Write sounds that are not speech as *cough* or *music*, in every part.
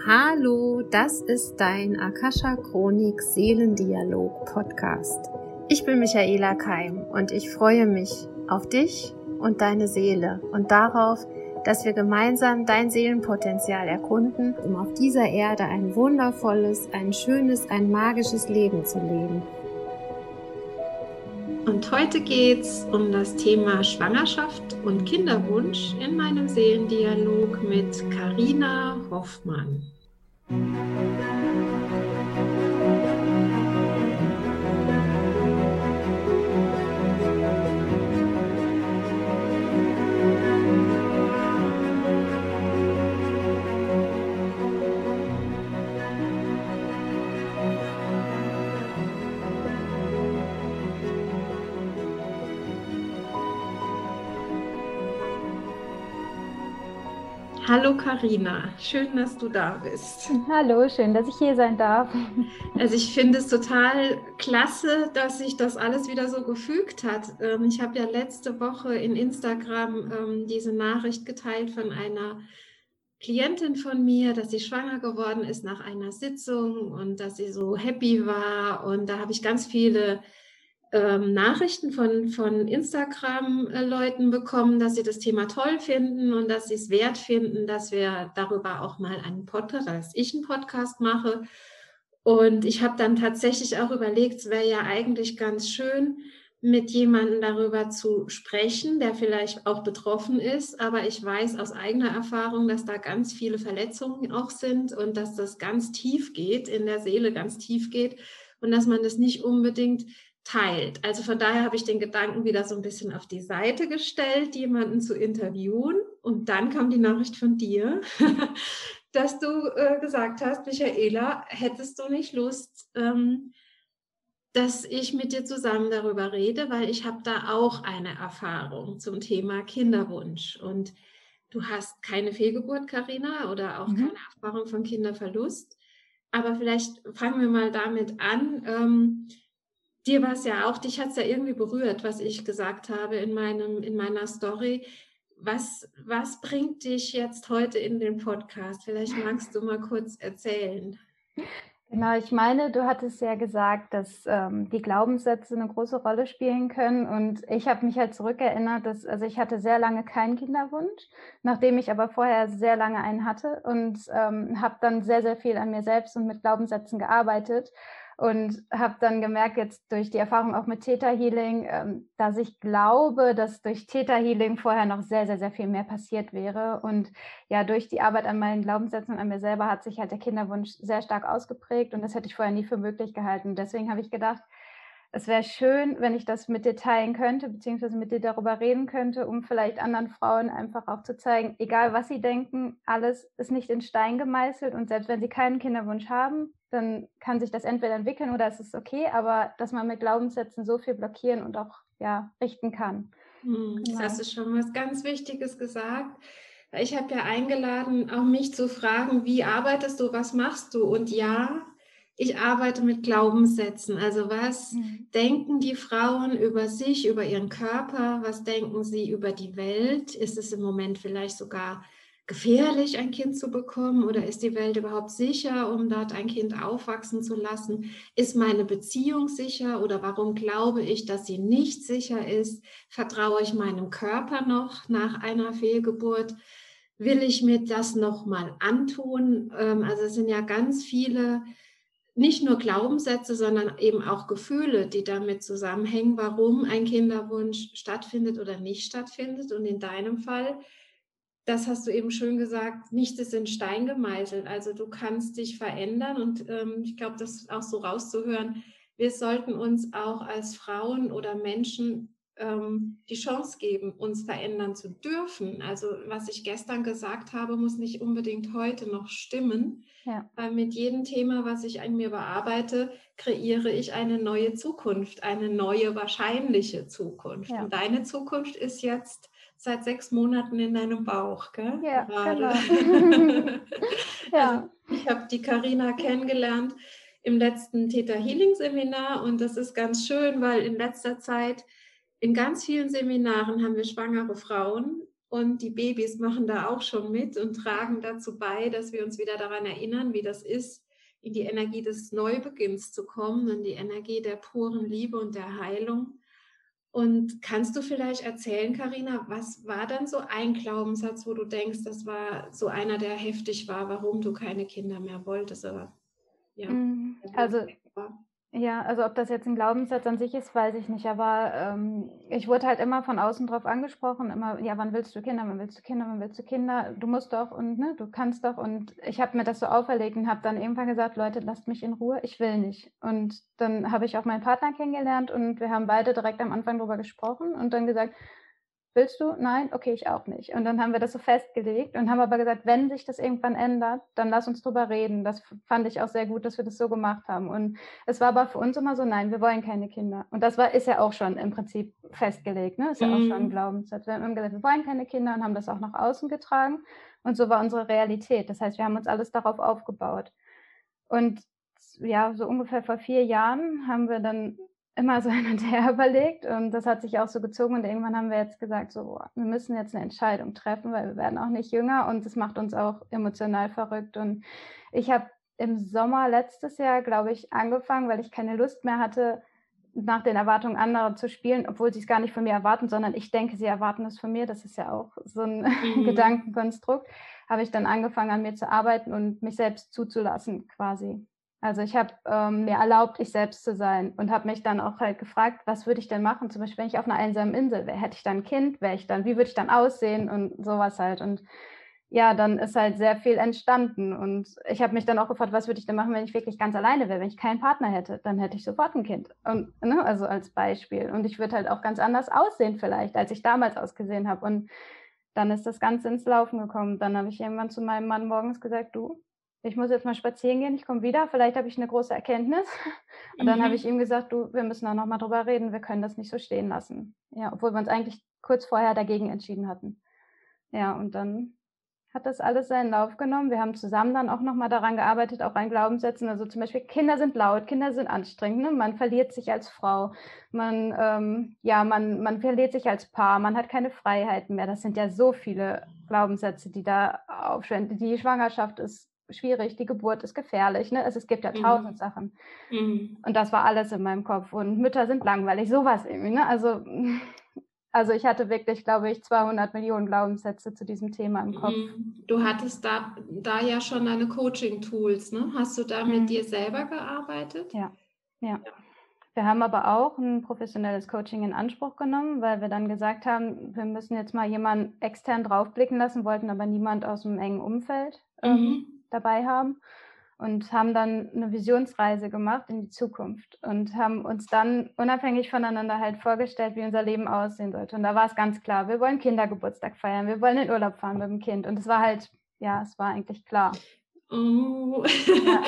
Hallo, das ist dein Akasha Chronik Seelendialog Podcast. Ich bin Michaela Keim und ich freue mich auf dich und deine Seele und darauf, dass wir gemeinsam dein Seelenpotenzial erkunden, um auf dieser Erde ein wundervolles, ein schönes, ein magisches Leben zu leben. Und heute geht es um das Thema Schwangerschaft und Kinderwunsch in meinem Seelendialog mit Karina Hoffmann. Hallo Karina, schön, dass du da bist. Hallo, schön, dass ich hier sein darf. Also ich finde es total klasse, dass sich das alles wieder so gefügt hat. Ähm, ich habe ja letzte Woche in Instagram ähm, diese Nachricht geteilt von einer Klientin von mir, dass sie schwanger geworden ist nach einer Sitzung und dass sie so happy war. Und da habe ich ganz viele ähm, Nachrichten von, von Instagram-Leuten bekommen, dass sie das Thema toll finden und dass sie es wert finden, dass wir darüber auch mal einen Podcast, dass ich einen Podcast mache. Und ich habe dann tatsächlich auch überlegt, es wäre ja eigentlich ganz schön, mit jemandem darüber zu sprechen, der vielleicht auch betroffen ist. Aber ich weiß aus eigener Erfahrung, dass da ganz viele Verletzungen auch sind und dass das ganz tief geht, in der Seele ganz tief geht und dass man das nicht unbedingt teilt. Also von daher habe ich den Gedanken wieder so ein bisschen auf die Seite gestellt, jemanden zu interviewen. Und dann kam die Nachricht von dir, *laughs* dass du äh, gesagt hast, Michaela, hättest du nicht Lust, ähm, dass ich mit dir zusammen darüber rede, weil ich habe da auch eine Erfahrung zum Thema Kinderwunsch. Und du hast keine Fehlgeburt, Karina, oder auch mhm. keine Erfahrung von Kinderverlust. Aber vielleicht fangen wir mal damit an. Ähm, dir war es ja auch, dich hat es ja irgendwie berührt, was ich gesagt habe in, meinem, in meiner Story. Was, was bringt dich jetzt heute in den Podcast? Vielleicht magst du mal kurz erzählen. Genau, ich meine, du hattest ja gesagt, dass ähm, die Glaubenssätze eine große Rolle spielen können. Und ich habe mich halt zurückerinnert, dass, also ich hatte sehr lange keinen Kinderwunsch, nachdem ich aber vorher sehr lange einen hatte und ähm, habe dann sehr, sehr viel an mir selbst und mit Glaubenssätzen gearbeitet und habe dann gemerkt, jetzt durch die Erfahrung auch mit Theta Healing, ähm, dass ich glaube, dass durch Theta Healing vorher noch sehr, sehr, sehr viel mehr passiert wäre. Und ja, durch die Arbeit an meinen Glaubenssätzen und an mir selber hat sich halt der Kinderwunsch sehr stark ausgeprägt und das hätte ich vorher nie für möglich gehalten. Deswegen habe ich gedacht, es wäre schön, wenn ich das mit dir teilen könnte, beziehungsweise mit dir darüber reden könnte, um vielleicht anderen Frauen einfach auch zu zeigen, egal was sie denken, alles ist nicht in Stein gemeißelt und selbst wenn sie keinen Kinderwunsch haben, dann kann sich das entweder entwickeln oder es ist okay, aber dass man mit Glaubenssätzen so viel blockieren und auch ja, richten kann. Hm, genau. Das hast du schon was ganz Wichtiges gesagt. Ich habe ja eingeladen, auch mich zu fragen, wie arbeitest du, was machst du? Und ja, ich arbeite mit Glaubenssätzen. Also was mhm. denken die Frauen über sich, über ihren Körper? Was denken sie über die Welt? Ist es im Moment vielleicht sogar gefährlich, ein Kind zu bekommen? Oder ist die Welt überhaupt sicher, um dort ein Kind aufwachsen zu lassen? Ist meine Beziehung sicher? Oder warum glaube ich, dass sie nicht sicher ist? Vertraue ich meinem Körper noch nach einer Fehlgeburt? Will ich mir das nochmal antun? Ähm, also es sind ja ganz viele nicht nur Glaubenssätze, sondern eben auch Gefühle, die damit zusammenhängen, warum ein Kinderwunsch stattfindet oder nicht stattfindet. Und in deinem Fall, das hast du eben schön gesagt, nichts ist in Stein gemeißelt. Also du kannst dich verändern und ähm, ich glaube, das auch so rauszuhören. Wir sollten uns auch als Frauen oder Menschen ähm, die Chance geben, uns verändern zu dürfen. Also was ich gestern gesagt habe, muss nicht unbedingt heute noch stimmen. Ja. Weil mit jedem Thema, was ich an mir bearbeite, kreiere ich eine neue Zukunft, eine neue wahrscheinliche Zukunft. Ja. Und deine Zukunft ist jetzt seit sechs Monaten in deinem Bauch, gell? Ja, Gerade. Genau. *laughs* ja. Also ich habe die Karina kennengelernt im letzten Theta Healing Seminar und das ist ganz schön, weil in letzter Zeit in ganz vielen Seminaren haben wir schwangere Frauen Und die Babys machen da auch schon mit und tragen dazu bei, dass wir uns wieder daran erinnern, wie das ist, in die Energie des Neubeginns zu kommen, in die Energie der puren Liebe und der Heilung. Und kannst du vielleicht erzählen, Karina, was war dann so ein Glaubenssatz, wo du denkst, das war so einer, der heftig war, warum du keine Kinder mehr wolltest? Aber, ja, mm, also ja, also ob das jetzt ein Glaubenssatz an sich ist, weiß ich nicht. Aber ähm, ich wurde halt immer von außen drauf angesprochen, immer, ja, wann willst du Kinder, wann willst du Kinder, wann willst du Kinder? Du musst doch und ne, du kannst doch. Und ich habe mir das so auferlegt und habe dann irgendwann gesagt, Leute, lasst mich in Ruhe, ich will nicht. Und dann habe ich auch meinen Partner kennengelernt und wir haben beide direkt am Anfang darüber gesprochen und dann gesagt, Willst du? Nein? Okay, ich auch nicht. Und dann haben wir das so festgelegt und haben aber gesagt, wenn sich das irgendwann ändert, dann lass uns drüber reden. Das fand ich auch sehr gut, dass wir das so gemacht haben. Und es war aber für uns immer so, nein, wir wollen keine Kinder. Und das war, ist ja auch schon im Prinzip festgelegt, ne? Ist ja mhm. auch schon ein mhm. Glaubenssatz. Wir haben gesagt, wir wollen keine Kinder und haben das auch nach außen getragen. Und so war unsere Realität. Das heißt, wir haben uns alles darauf aufgebaut. Und ja, so ungefähr vor vier Jahren haben wir dann immer so *laughs* hin und her überlegt und das hat sich auch so gezogen und irgendwann haben wir jetzt gesagt, so, wir müssen jetzt eine Entscheidung treffen, weil wir werden auch nicht jünger und das macht uns auch emotional verrückt und ich habe im Sommer letztes Jahr, glaube ich, angefangen, weil ich keine Lust mehr hatte, nach den Erwartungen anderer zu spielen, obwohl sie es gar nicht von mir erwarten, sondern ich denke, sie erwarten es von mir. Das ist ja auch so ein *laughs* mhm. Gedankenkonstrukt. Habe ich dann angefangen, an mir zu arbeiten und mich selbst zuzulassen, quasi. Also ich habe ähm, mir erlaubt, ich selbst zu sein und habe mich dann auch halt gefragt, was würde ich denn machen? Zum Beispiel, wenn ich auf einer einsamen Insel wäre, hätte ich dann ein Kind, wäre ich dann, wie würde ich dann aussehen und sowas halt. Und ja, dann ist halt sehr viel entstanden. Und ich habe mich dann auch gefragt, was würde ich denn machen, wenn ich wirklich ganz alleine wäre, wenn ich keinen Partner hätte, dann hätte ich sofort ein Kind. Und, ne, also als Beispiel. Und ich würde halt auch ganz anders aussehen vielleicht, als ich damals ausgesehen habe. Und dann ist das Ganze ins Laufen gekommen. Dann habe ich irgendwann zu meinem Mann morgens gesagt, du, ich muss jetzt mal spazieren gehen, ich komme wieder, vielleicht habe ich eine große Erkenntnis. *laughs* Und dann mhm. habe ich ihm gesagt, du, wir müssen da nochmal drüber reden, wir können das nicht so stehen lassen. Ja, obwohl wir uns eigentlich kurz vorher dagegen entschieden hatten. Ja, und dann hat das alles seinen Lauf genommen. Wir haben zusammen dann auch nochmal daran gearbeitet, auch an Glaubenssätzen. Also zum Beispiel, Kinder sind laut, Kinder sind anstrengend, ne? man verliert sich als Frau, man, ähm, ja, man, man verliert sich als Paar, man hat keine Freiheiten mehr. Das sind ja so viele Glaubenssätze, die da aufschwenden. Die Schwangerschaft ist schwierig, die Geburt ist gefährlich, ne? Es, es gibt ja mhm. tausend mhm. Sachen. Mhm. Und das war alles in meinem Kopf. Und Mütter sind langweilig, sowas irgendwie, ne? Also, *laughs* also ich hatte wirklich, glaube ich, 200 Millionen Glaubenssätze zu diesem Thema im Kopf. Mhm. Du hattest da, da ja schon deine Coaching-Tools, ne? Hast du da mit mhm. dir selber gearbeitet? Ja, ja. ja. Wir haben aber auch ein professionelles Coaching in Anspruch genommen, weil wir dann gesagt haben, wir müssen jetzt mal jemanden extern draufblicken lassen, wollten aber niemand aus dem engen Umfeld ähm, mhm dabei haben und haben dann eine Visionsreise gemacht in die Zukunft und haben uns dann unabhängig voneinander halt vorgestellt, wie unser Leben aussehen sollte. Und da war es ganz klar, wir wollen Kindergeburtstag feiern, wir wollen in Urlaub fahren mit dem Kind. Und es war halt, ja, es war eigentlich klar. Oh. Ja.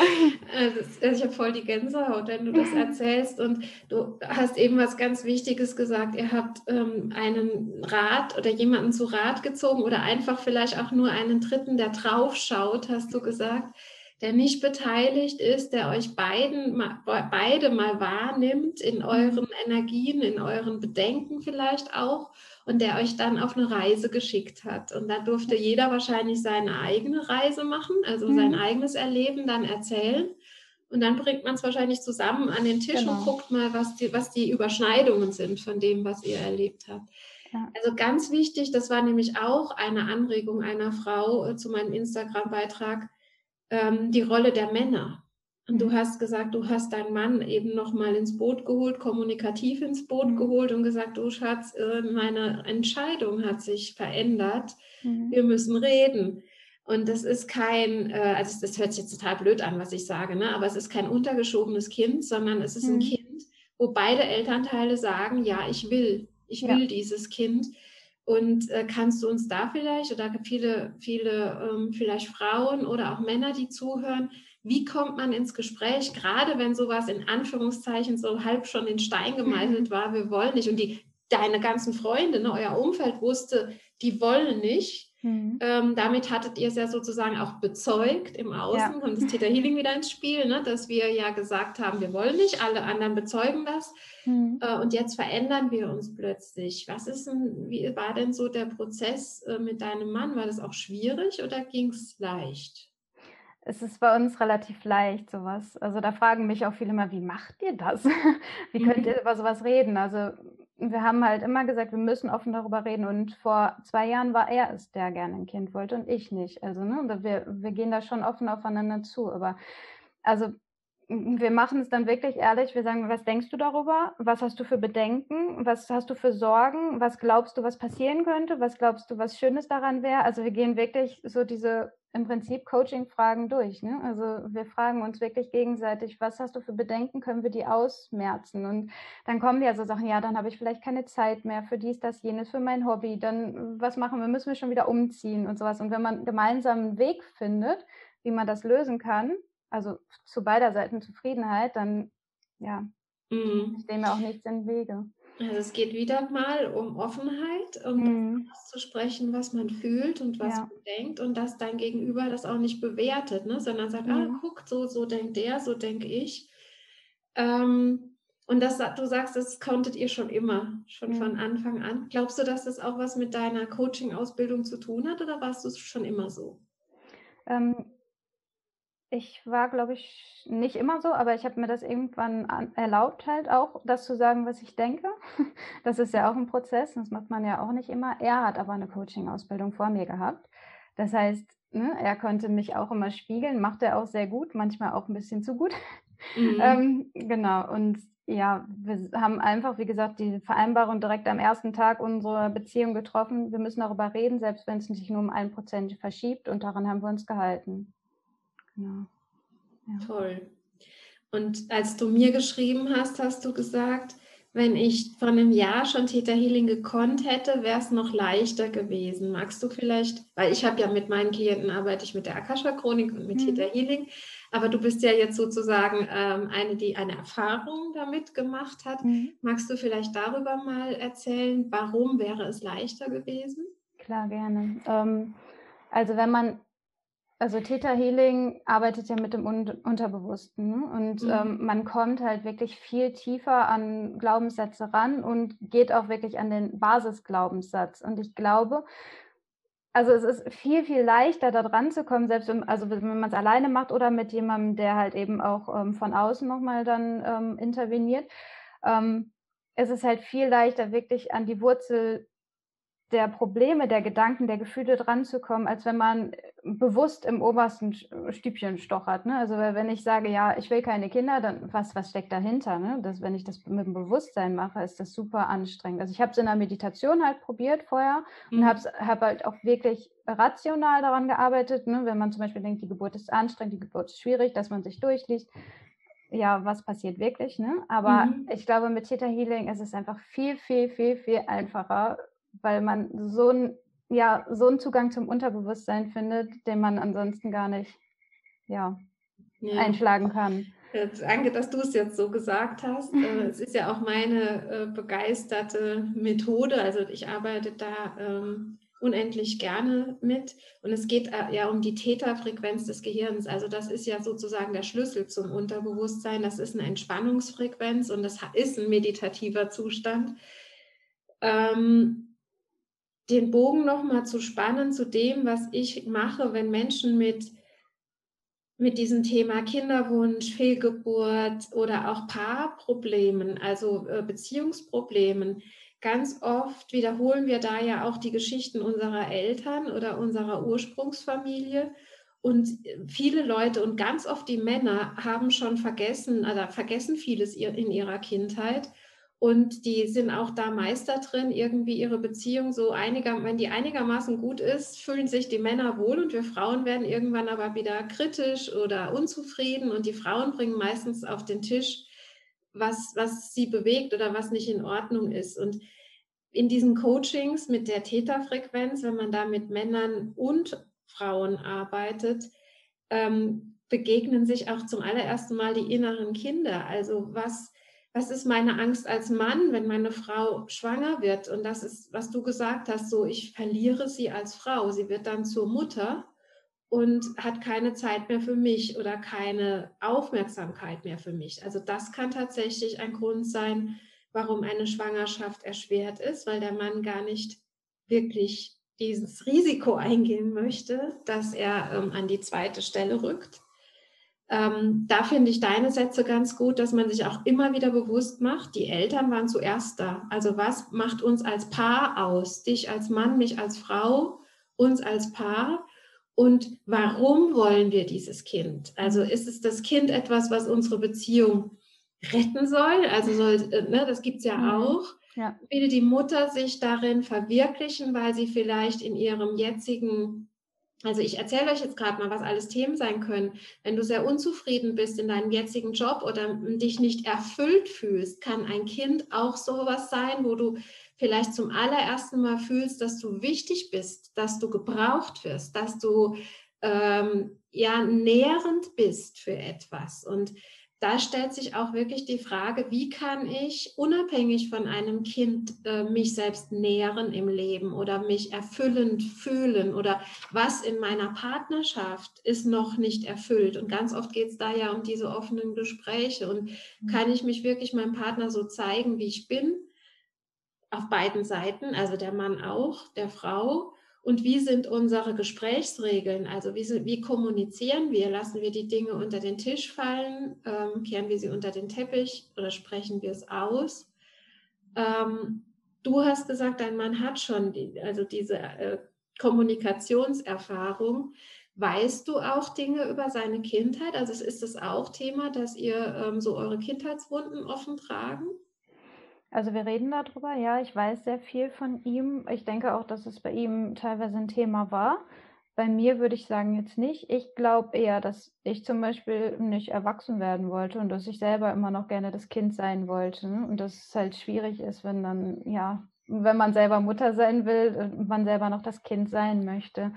*laughs* also ich habe voll die Gänsehaut, wenn du das *laughs* erzählst. Und du hast eben was ganz Wichtiges gesagt. Ihr habt ähm, einen Rat oder jemanden zu Rat gezogen oder einfach vielleicht auch nur einen Dritten, der drauf schaut, hast du gesagt, der nicht beteiligt ist, der euch beiden, beide mal wahrnimmt in euren Energien, in euren Bedenken vielleicht auch und der euch dann auf eine Reise geschickt hat. Und da durfte jeder wahrscheinlich seine eigene Reise machen, also mhm. sein eigenes Erleben dann erzählen. Und dann bringt man es wahrscheinlich zusammen an den Tisch genau. und guckt mal, was die, was die Überschneidungen sind von dem, was ihr erlebt habt. Also ganz wichtig, das war nämlich auch eine Anregung einer Frau äh, zu meinem Instagram-Beitrag, ähm, die Rolle der Männer. Und du hast gesagt, du hast deinen Mann eben nochmal ins Boot geholt, kommunikativ ins Boot mhm. geholt und gesagt, du Schatz, äh, meine Entscheidung hat sich verändert. Mhm. Wir müssen reden. Und das ist kein, äh, also das hört sich jetzt total blöd an, was ich sage, ne? aber es ist kein untergeschobenes Kind, sondern es ist mhm. ein Kind, wo beide Elternteile sagen, ja, ich will, ich will ja. dieses Kind. Und äh, kannst du uns da vielleicht, oder viele, viele ähm, vielleicht Frauen oder auch Männer, die zuhören, wie kommt man ins Gespräch, gerade wenn sowas in Anführungszeichen so halb schon in Stein gemeißelt war, wir wollen nicht. Und die, deine ganzen Freunde, ne, euer Umfeld wusste, die wollen nicht. Mhm. Ähm, damit hattet ihr es ja sozusagen auch bezeugt im Außen, ja. kommt das Theta Healing wieder ins Spiel, ne? dass wir ja gesagt haben, wir wollen nicht, alle anderen bezeugen das. Mhm. Äh, und jetzt verändern wir uns plötzlich. Was ist denn, wie war denn so der Prozess äh, mit deinem Mann? War das auch schwierig oder ging es leicht? Es ist bei uns relativ leicht, sowas. Also da fragen mich auch viele mal, wie macht ihr das? *laughs* wie könnt mhm. ihr über sowas reden? Also wir haben halt immer gesagt, wir müssen offen darüber reden. Und vor zwei Jahren war er es, der gerne ein Kind wollte und ich nicht. Also ne, wir, wir gehen da schon offen aufeinander zu. Aber also wir machen es dann wirklich ehrlich. Wir sagen, was denkst du darüber? Was hast du für Bedenken? Was hast du für Sorgen? Was glaubst du, was passieren könnte? Was glaubst du, was Schönes daran wäre? Also wir gehen wirklich so diese im Prinzip Coaching-Fragen durch. Ne? Also wir fragen uns wirklich gegenseitig, was hast du für Bedenken, können wir die ausmerzen? Und dann kommen ja so Sachen, ja, dann habe ich vielleicht keine Zeit mehr für dies, das, jenes, für mein Hobby. Dann was machen wir? Müssen wir schon wieder umziehen und sowas. Und wenn man gemeinsam einen Weg findet, wie man das lösen kann, also zu beider Seiten Zufriedenheit, dann ja, mhm. stehen mir auch nichts im Wege. Also es geht wieder mal um Offenheit, um mhm. das zu sprechen, was man fühlt und was ja. man denkt und dass dein Gegenüber das auch nicht bewertet, ne? sondern sagt, ah, mhm. ah, guck, so, so denkt der, so denke ich. Ähm, und das, du sagst, das konntet ihr schon immer, schon mhm. von Anfang an. Glaubst du, dass das auch was mit deiner Coaching-Ausbildung zu tun hat oder warst du schon immer so? Ähm, ich war, glaube ich, nicht immer so, aber ich habe mir das irgendwann an, erlaubt, halt auch das zu sagen, was ich denke. *laughs* Das ist ja auch ein Prozess, das macht man ja auch nicht immer. Er hat aber eine Coaching-Ausbildung vor mir gehabt. Das heißt, ne, er konnte mich auch immer spiegeln, macht er auch sehr gut, manchmal auch ein bisschen zu gut. *laughs* Mhm. ähm, genau, und ja, wir haben einfach, wie gesagt, die Vereinbarung direkt am ersten Tag unserer Beziehung getroffen. Wir müssen darüber reden, selbst wenn es sich nur um ein Prozent verschiebt und daran haben wir uns gehalten. Genau. Ja. Toll. Und als du mir geschrieben hast, hast du gesagt, wenn ich vor einem Jahr schon Theta Healing gekonnt hätte, wäre es noch leichter gewesen. Magst du vielleicht, weil ich habe ja mit meinen Klienten arbeite ich mit der Akasha Chronik und mit mhm. Theta Healing, aber du bist ja jetzt sozusagen ähm, eine, die eine Erfahrung damit gemacht hat. Mhm. Magst du vielleicht darüber mal erzählen, warum wäre es leichter gewesen? Klar, gerne. Ähm, also wenn man also Theta Healing arbeitet ja mit dem Un Unterbewussten ne? und mhm. ähm, man kommt halt wirklich viel tiefer an Glaubenssätze ran und geht auch wirklich an den Basisglaubenssatz. Und ich glaube, also es ist viel, viel leichter, da dran zu kommen, selbst wenn, also wenn man es alleine macht oder mit jemandem, der halt eben auch ähm, von außen nochmal dann ähm, interveniert. Ähm, es ist halt viel leichter, wirklich an die Wurzel der Probleme, der Gedanken, der Gefühle dran zu kommen, als wenn man bewusst im obersten Stübchen stochert. Ne? Also wenn ich sage, ja, ich will keine Kinder, dann was, was steckt dahinter? Ne? Das, wenn ich das mit dem Bewusstsein mache, ist das super anstrengend. Also ich habe es in der Meditation halt probiert vorher mhm. und habe hab halt auch wirklich rational daran gearbeitet. Ne? Wenn man zum Beispiel denkt, die Geburt ist anstrengend, die Geburt ist schwierig, dass man sich durchliest ja, was passiert wirklich, ne? Aber mhm. ich glaube, mit Theta Healing ist es einfach viel, viel, viel, viel einfacher, weil man so, ein, ja, so einen Zugang zum Unterbewusstsein findet, den man ansonsten gar nicht ja, ja. einschlagen kann. Danke, dass du es jetzt so gesagt hast. Äh, es ist ja auch meine äh, begeisterte Methode. Also ich arbeite da ähm, unendlich gerne mit. Und es geht äh, ja um die Täterfrequenz des Gehirns. Also das ist ja sozusagen der Schlüssel zum Unterbewusstsein. Das ist eine Entspannungsfrequenz und das ist ein meditativer Zustand. Ähm, den Bogen nochmal zu spannen zu dem, was ich mache, wenn Menschen mit, mit diesem Thema Kinderwunsch, Fehlgeburt oder auch Paarproblemen, also äh, Beziehungsproblemen, ganz oft wiederholen wir da ja auch die Geschichten unserer Eltern oder unserer Ursprungsfamilie. Und viele Leute und ganz oft die Männer haben schon vergessen, oder vergessen vieles in ihrer Kindheit und die sind auch da Meister drin, irgendwie ihre Beziehung so einiger, wenn die einigermaßen gut ist, fühlen sich die Männer wohl und wir Frauen werden irgendwann aber wieder kritisch oder unzufrieden und die Frauen bringen meistens auf den Tisch, was, was sie bewegt oder was nicht in Ordnung ist. Und in diesen Coachings mit der Täterfrequenz, wenn man da mit Männern und Frauen arbeitet, ähm, begegnen sich auch zum allerersten Mal die inneren Kinder. Also was was ist meine Angst als Mann, wenn meine Frau schwanger wird? Und das ist, was du gesagt hast, so ich verliere sie als Frau. Sie wird dann zur Mutter und hat keine Zeit mehr für mich oder keine Aufmerksamkeit mehr für mich. Also das kann tatsächlich ein Grund sein, warum eine Schwangerschaft erschwert ist, weil der Mann gar nicht wirklich dieses Risiko eingehen möchte, dass er ähm, an die zweite Stelle rückt. Ähm, da finde ich deine Sätze ganz gut, dass man sich auch immer wieder bewusst macht, die Eltern waren zuerst da. Also was macht uns als Paar aus? Dich als Mann, mich als Frau, uns als Paar. Und warum wollen wir dieses Kind? Also ist es das Kind etwas, was unsere Beziehung retten soll? Also soll, äh, ne, das gibt es ja mhm. auch. Ja. Will die Mutter sich darin verwirklichen, weil sie vielleicht in ihrem jetzigen also ich erzähle euch jetzt gerade mal, was alles Themen sein können. Wenn du sehr unzufrieden bist in deinem jetzigen Job oder dich nicht erfüllt fühlst, kann ein Kind auch sowas sein, wo du vielleicht zum allerersten Mal fühlst, dass du wichtig bist, dass du gebraucht wirst, dass du ähm, ja nährend bist für etwas. Und da stellt sich auch wirklich die Frage, wie kann ich unabhängig von einem Kind äh, mich selbst nähren im Leben oder mich erfüllend fühlen oder was in meiner Partnerschaft ist noch nicht erfüllt. Und ganz oft geht es da ja um diese offenen Gespräche. Und mhm. kann ich mich wirklich meinem Partner so zeigen, wie ich bin? Auf beiden Seiten, also der Mann auch, der Frau und wie sind unsere Gesprächsregeln? Also wie, wie kommunizieren wir? Lassen wir die Dinge unter den Tisch fallen? Ähm, kehren wir sie unter den Teppich oder sprechen wir es aus? Ähm, du hast gesagt, dein Mann hat schon die, also diese äh, Kommunikationserfahrung. Weißt du auch Dinge über seine Kindheit? Also ist es auch Thema, dass ihr ähm, so eure Kindheitswunden offen tragen? Also wir reden darüber, ja, ich weiß sehr viel von ihm. Ich denke auch, dass es bei ihm teilweise ein Thema war. Bei mir würde ich sagen jetzt nicht. Ich glaube eher, dass ich zum Beispiel nicht erwachsen werden wollte und dass ich selber immer noch gerne das Kind sein wollte. Und dass es halt schwierig ist, wenn dann, ja, wenn man selber Mutter sein will und man selber noch das Kind sein möchte.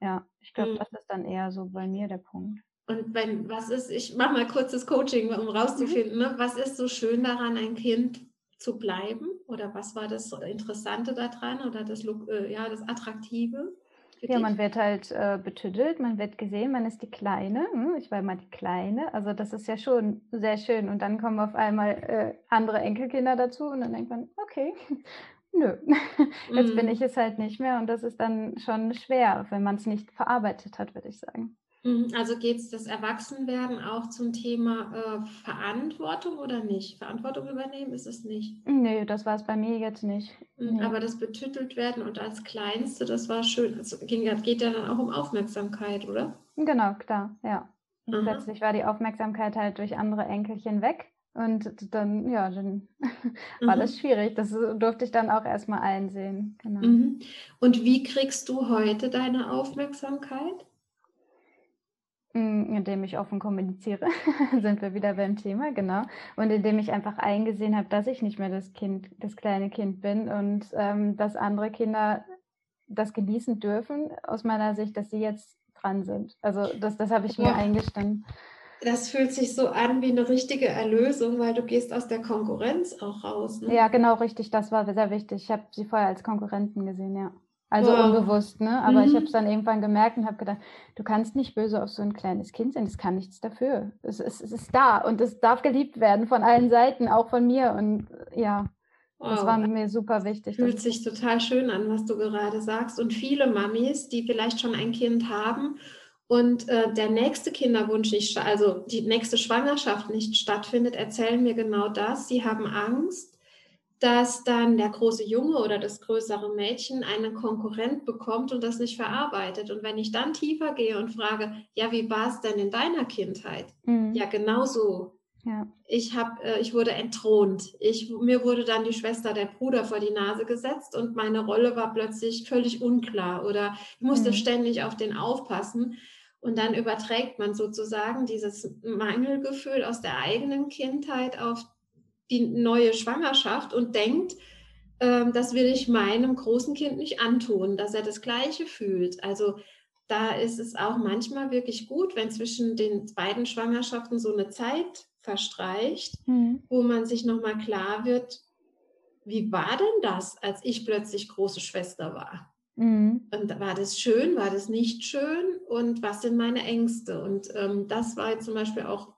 Ja, ich glaube, mhm. das ist dann eher so bei mir der Punkt. Und wenn, was ist, ich mache mal kurzes Coaching, um rauszufinden, mhm. ne? was ist so schön daran, ein Kind zu bleiben? Oder was war das Interessante daran oder das, äh, ja, das Attraktive? Ja, man wird halt äh, betüdelt, man wird gesehen, man ist die Kleine. Hm? Ich war immer die Kleine. Also das ist ja schon sehr schön. Und dann kommen auf einmal äh, andere Enkelkinder dazu und dann denkt man, okay, *laughs* nö, *laughs* jetzt mm. bin mhm. ich es halt nicht mehr. Und das ist dann schon schwer, wenn man es nicht verarbeitet hat, würde ich sagen. Mhm, also geht es das Erwachsenwerden auch zum Thema äh, Verantwortung oder nicht? Verantwortung übernehmen ist es nicht. Nee, das war es bei mir jetzt nicht. Mhm, nee. Aber das betüttelt werden und als Kleinste, das war schön. Es ging, geht ja dann auch um Aufmerksamkeit, oder? Genau, klar, ja. Und plötzlich war die Aufmerksamkeit halt durch andere Enkelchen weg. Und dann, ja, dann *laughs* war das schwierig. Das durfte ich dann auch erstmal einsehen. Genau. Mhm. Und wie kriegst du heute deine Aufmerksamkeit? Indem ich offen kommuniziere, *laughs* sind wir wieder beim Thema, genau. Und indem ich einfach eingesehen habe, dass ich nicht mehr das Kind, das kleine Kind bin und ähm, dass andere Kinder das genießen dürfen, aus meiner Sicht, dass sie jetzt dran sind. Also das, das habe ich mir ja. eingestanden. Das fühlt sich so an wie eine richtige Erlösung, weil du gehst aus der Konkurrenz auch raus. Ne? Ja, genau, richtig. Das war sehr wichtig. Ich habe sie vorher als Konkurrenten gesehen, ja. Also wow. unbewusst, ne? Aber mhm. ich habe es dann irgendwann gemerkt und habe gedacht, du kannst nicht böse auf so ein kleines Kind sein, es kann nichts dafür. Es, es, es ist da und es darf geliebt werden von allen Seiten, auch von mir. Und ja, wow. das war mir super wichtig. Fühlt sich total schön an, was du gerade sagst. Und viele Mamis, die vielleicht schon ein Kind haben und äh, der nächste Kinderwunsch nicht, also die nächste Schwangerschaft nicht stattfindet, erzählen mir genau das. Sie haben Angst dass dann der große Junge oder das größere Mädchen einen Konkurrent bekommt und das nicht verarbeitet. Und wenn ich dann tiefer gehe und frage, ja, wie war es denn in deiner Kindheit? Mhm. Ja, genau so. Ja. Ich, hab, äh, ich wurde entthront. Ich, mir wurde dann die Schwester, der Bruder vor die Nase gesetzt und meine Rolle war plötzlich völlig unklar oder ich musste mhm. ständig auf den aufpassen. Und dann überträgt man sozusagen dieses Mangelgefühl aus der eigenen Kindheit auf die neue Schwangerschaft und denkt, ähm, das will ich meinem großen Kind nicht antun, dass er das Gleiche fühlt. Also da ist es auch manchmal wirklich gut, wenn zwischen den beiden Schwangerschaften so eine Zeit verstreicht, mhm. wo man sich nochmal klar wird, wie war denn das, als ich plötzlich große Schwester war? Mhm. Und war das schön, war das nicht schön und was sind meine Ängste? Und ähm, das war zum Beispiel auch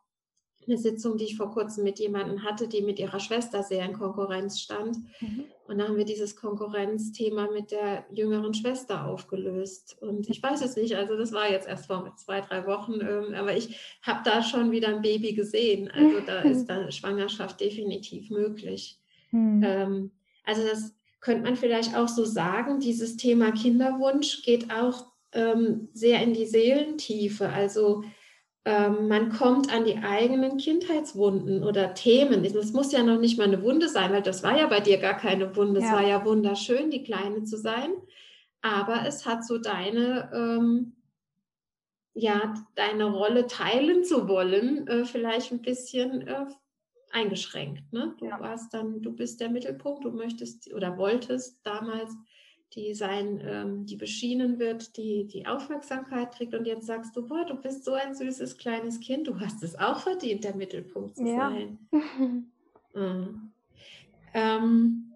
eine Sitzung, die ich vor kurzem mit jemandem hatte, die mit ihrer Schwester sehr in Konkurrenz stand. Mhm. Und dann haben wir dieses Konkurrenzthema mit der jüngeren Schwester aufgelöst. Und ich weiß es nicht, also das war jetzt erst vor zwei, drei Wochen, ähm, aber ich habe da schon wieder ein Baby gesehen. Also da *laughs* ist da Schwangerschaft definitiv möglich. Mhm. Also das könnte man vielleicht auch so sagen, dieses Thema Kinderwunsch geht auch ähm, sehr in die Seelentiefe. Also man kommt an die eigenen Kindheitswunden oder Themen. Es muss ja noch nicht mal eine Wunde sein, weil das war ja bei dir gar keine Wunde. Ja. Es war ja wunderschön, die Kleine zu sein. Aber es hat so deine, ähm, ja, deine Rolle teilen zu wollen, äh, vielleicht ein bisschen äh, eingeschränkt. Ne? Du ja. warst dann, du bist der Mittelpunkt, du möchtest oder wolltest damals die sein, ähm, die beschienen wird, die die Aufmerksamkeit kriegt und jetzt sagst du, boah, du bist so ein süßes kleines Kind, du hast es auch verdient, der Mittelpunkt zu ja. sein. *laughs* mhm. ähm,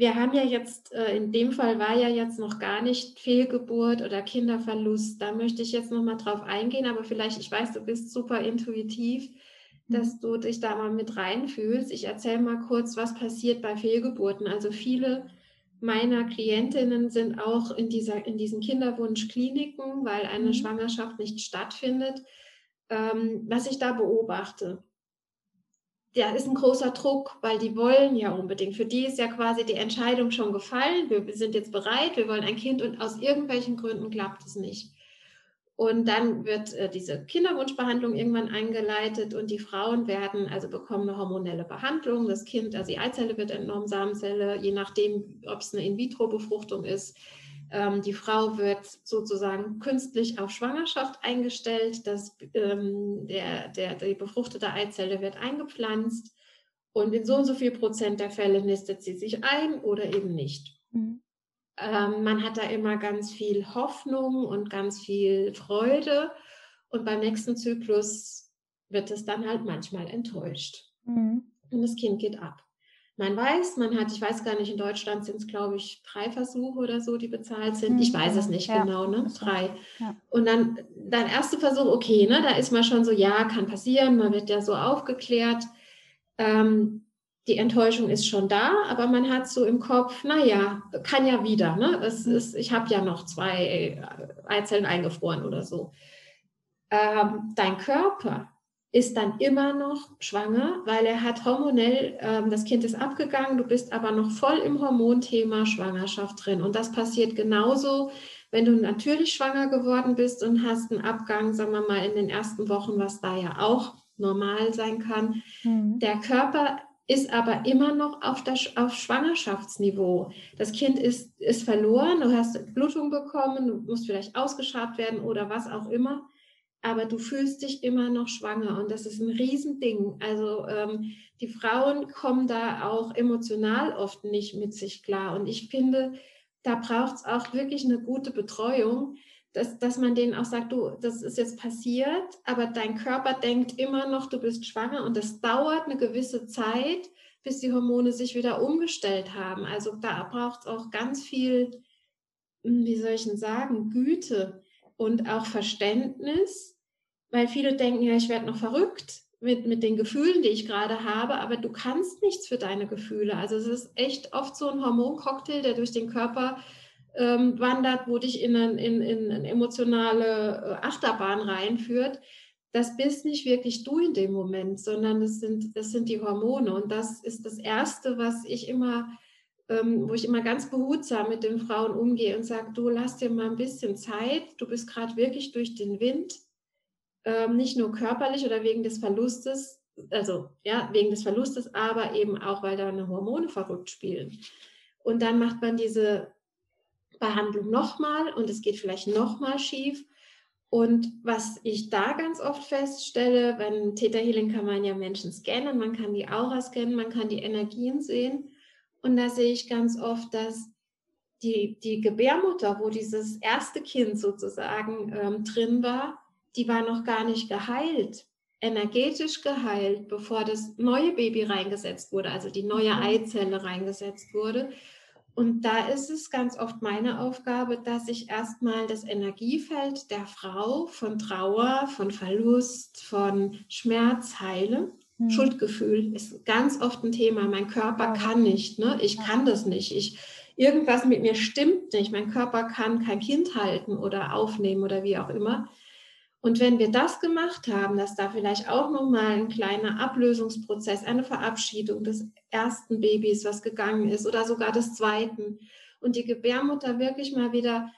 wir haben ja jetzt, äh, in dem Fall war ja jetzt noch gar nicht Fehlgeburt oder Kinderverlust. Da möchte ich jetzt noch mal drauf eingehen, aber vielleicht, ich weiß, du bist super intuitiv, mhm. dass du dich da mal mit reinfühlst. Ich erzähle mal kurz, was passiert bei Fehlgeburten. Also viele meiner Klientinnen sind auch in, dieser, in diesen Kinderwunschkliniken, weil eine mhm. Schwangerschaft nicht stattfindet. Ähm, was ich da beobachte, da ist ein großer Druck, weil die wollen ja unbedingt. Für die ist ja quasi die Entscheidung schon gefallen. Wir sind jetzt bereit, wir wollen ein Kind und aus irgendwelchen Gründen klappt es nicht. Und dann wird äh, diese Kinderwunschbehandlung irgendwann eingeleitet und die Frauen werden, also bekommen eine hormonelle Behandlung. Das Kind, also die Eizelle wird entnommen, Samenzelle, je nachdem, ob es eine In-vitro-Befruchtung ist. Ähm, die Frau wird sozusagen künstlich auf Schwangerschaft eingestellt. Das, ähm, der, der, die befruchtete Eizelle wird eingepflanzt und in so und so viel Prozent der Fälle nistet sie sich ein oder eben nicht. Mhm. Ähm, man hat da immer ganz viel Hoffnung und ganz viel Freude. Und beim nächsten Zyklus wird es dann halt manchmal enttäuscht. Mhm. Und das Kind geht ab. Man weiß, man hat, ich weiß gar nicht, in Deutschland sind es, glaube ich, drei Versuche oder so, die bezahlt sind. Mhm. Ich weiß es nicht ja. genau, ne? Drei. Ja. Und dann, dein erster Versuch, okay, ne? Da ist man schon so, ja, kann passieren, man wird ja so aufgeklärt. Ähm, die Enttäuschung ist schon da, aber man hat so im Kopf, naja, kann ja wieder. Ne? Es mhm. ist, ich habe ja noch zwei äh, Eizellen eingefroren oder so. Ähm, dein Körper ist dann immer noch schwanger, weil er hat hormonell, ähm, das Kind ist abgegangen, du bist aber noch voll im Hormonthema Schwangerschaft drin. Und das passiert genauso, wenn du natürlich schwanger geworden bist und hast einen Abgang, sagen wir mal, in den ersten Wochen, was da ja auch normal sein kann. Mhm. Der Körper ist aber immer noch auf, das, auf Schwangerschaftsniveau. Das Kind ist, ist verloren, du hast Blutung bekommen, du musst vielleicht ausgeschabt werden oder was auch immer, aber du fühlst dich immer noch schwanger und das ist ein Riesending. Also ähm, die Frauen kommen da auch emotional oft nicht mit sich klar und ich finde, da braucht es auch wirklich eine gute Betreuung, dass, dass man denen auch sagt, du, das ist jetzt passiert, aber dein Körper denkt immer noch, du bist schwanger und das dauert eine gewisse Zeit, bis die Hormone sich wieder umgestellt haben. Also da braucht es auch ganz viel, hm, wie soll ich denn sagen, Güte und auch Verständnis, weil viele denken, ja, ich werde noch verrückt mit, mit den Gefühlen, die ich gerade habe, aber du kannst nichts für deine Gefühle. Also es ist echt oft so ein Hormoncocktail, der durch den Körper ähm, wandert, wo dich in, ein, in, in eine emotionale äh, Achterbahn reinführt, das bist nicht wirklich du in dem Moment, sondern das sind, das sind die Hormone. Und das ist das Erste, was ich immer, ähm, wo ich immer ganz behutsam mit den Frauen umgehe und sage, du lass dir mal ein bisschen Zeit, du bist gerade wirklich durch den Wind, ähm, nicht nur körperlich oder wegen des Verlustes, also ja, wegen des Verlustes, aber eben auch, weil deine Hormone verrückt spielen. Und dann macht man diese Behandlung nochmal und es geht vielleicht nochmal schief. Und was ich da ganz oft feststelle, beim Theta Healing kann man ja Menschen scannen, man kann die Aura scannen, man kann die Energien sehen. Und da sehe ich ganz oft, dass die, die Gebärmutter, wo dieses erste Kind sozusagen ähm, drin war, die war noch gar nicht geheilt. energetisch geheilt, bevor das neue Baby reingesetzt wurde, also die neue mhm. Eizelle reingesetzt wurde. Und da ist es ganz oft meine Aufgabe, dass ich erstmal das Energiefeld der Frau von Trauer, von Verlust, von Schmerz heile. Hm. Schuldgefühl ist ganz oft ein Thema. Mein Körper kann nicht, ne? ich ja. kann das nicht. Ich, irgendwas mit mir stimmt nicht. Mein Körper kann kein Kind halten oder aufnehmen oder wie auch immer. Und wenn wir das gemacht haben, dass da vielleicht auch nochmal ein kleiner Ablösungsprozess, eine Verabschiedung des ersten Babys, was gegangen ist, oder sogar des zweiten, und die Gebärmutter wirklich mal wieder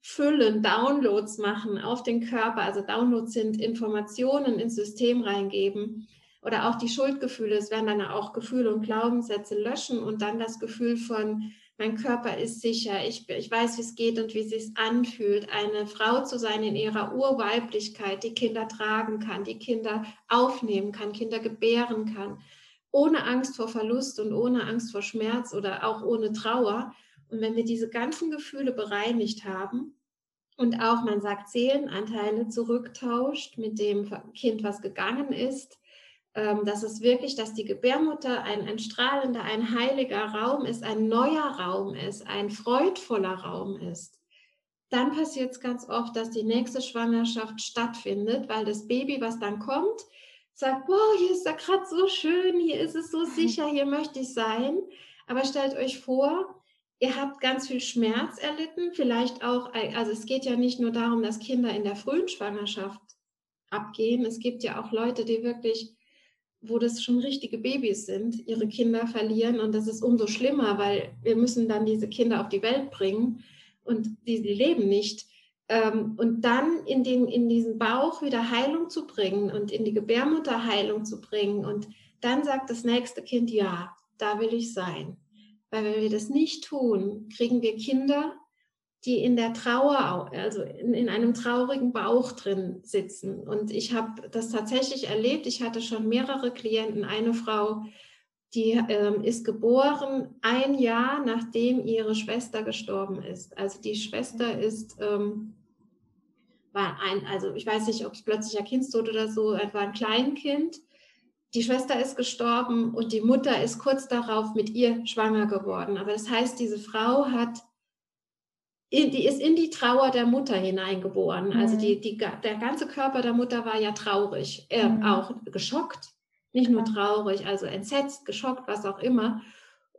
füllen, Downloads machen auf den Körper, also Downloads sind Informationen ins System reingeben, oder auch die Schuldgefühle, es werden dann auch Gefühle und Glaubenssätze löschen und dann das Gefühl von mein Körper ist sicher, ich, ich weiß, wie es geht und wie es sich anfühlt, eine Frau zu sein in ihrer Urweiblichkeit, die Kinder tragen kann, die Kinder aufnehmen kann, Kinder gebären kann, ohne Angst vor Verlust und ohne Angst vor Schmerz oder auch ohne Trauer. Und wenn wir diese ganzen Gefühle bereinigt haben und auch, man sagt, Seelenanteile zurücktauscht mit dem Kind, was gegangen ist, ähm, dass es wirklich, dass die Gebärmutter ein, ein strahlender, ein heiliger Raum ist, ein neuer Raum ist, ein freudvoller Raum ist, dann passiert es ganz oft, dass die nächste Schwangerschaft stattfindet, weil das Baby, was dann kommt, sagt, wow, hier ist da gerade so schön, hier ist es so sicher, hier möchte ich sein. Aber stellt euch vor, ihr habt ganz viel Schmerz erlitten, vielleicht auch, also es geht ja nicht nur darum, dass Kinder in der frühen Schwangerschaft abgehen. Es gibt ja auch Leute, die wirklich wo das schon richtige Babys sind, ihre Kinder verlieren. Und das ist umso schlimmer, weil wir müssen dann diese Kinder auf die Welt bringen und die, die leben nicht. Ähm, und dann in, den, in diesen Bauch wieder Heilung zu bringen und in die Gebärmutter Heilung zu bringen. Und dann sagt das nächste Kind, ja, da will ich sein. Weil wenn wir das nicht tun, kriegen wir Kinder, die in der Trauer, also in, in einem traurigen Bauch drin sitzen. Und ich habe das tatsächlich erlebt. Ich hatte schon mehrere Klienten. Eine Frau, die ähm, ist geboren ein Jahr nachdem ihre Schwester gestorben ist. Also die Schwester ist, ähm, war ein, also ich weiß nicht, ob es plötzlicher Kindstod oder so, war ein Kleinkind. Die Schwester ist gestorben und die Mutter ist kurz darauf mit ihr schwanger geworden. Aber das heißt, diese Frau hat die ist in die Trauer der Mutter hineingeboren. Mhm. Also die, die, der ganze Körper der Mutter war ja traurig, äh, mhm. auch geschockt, nicht nur traurig, also entsetzt, geschockt, was auch immer.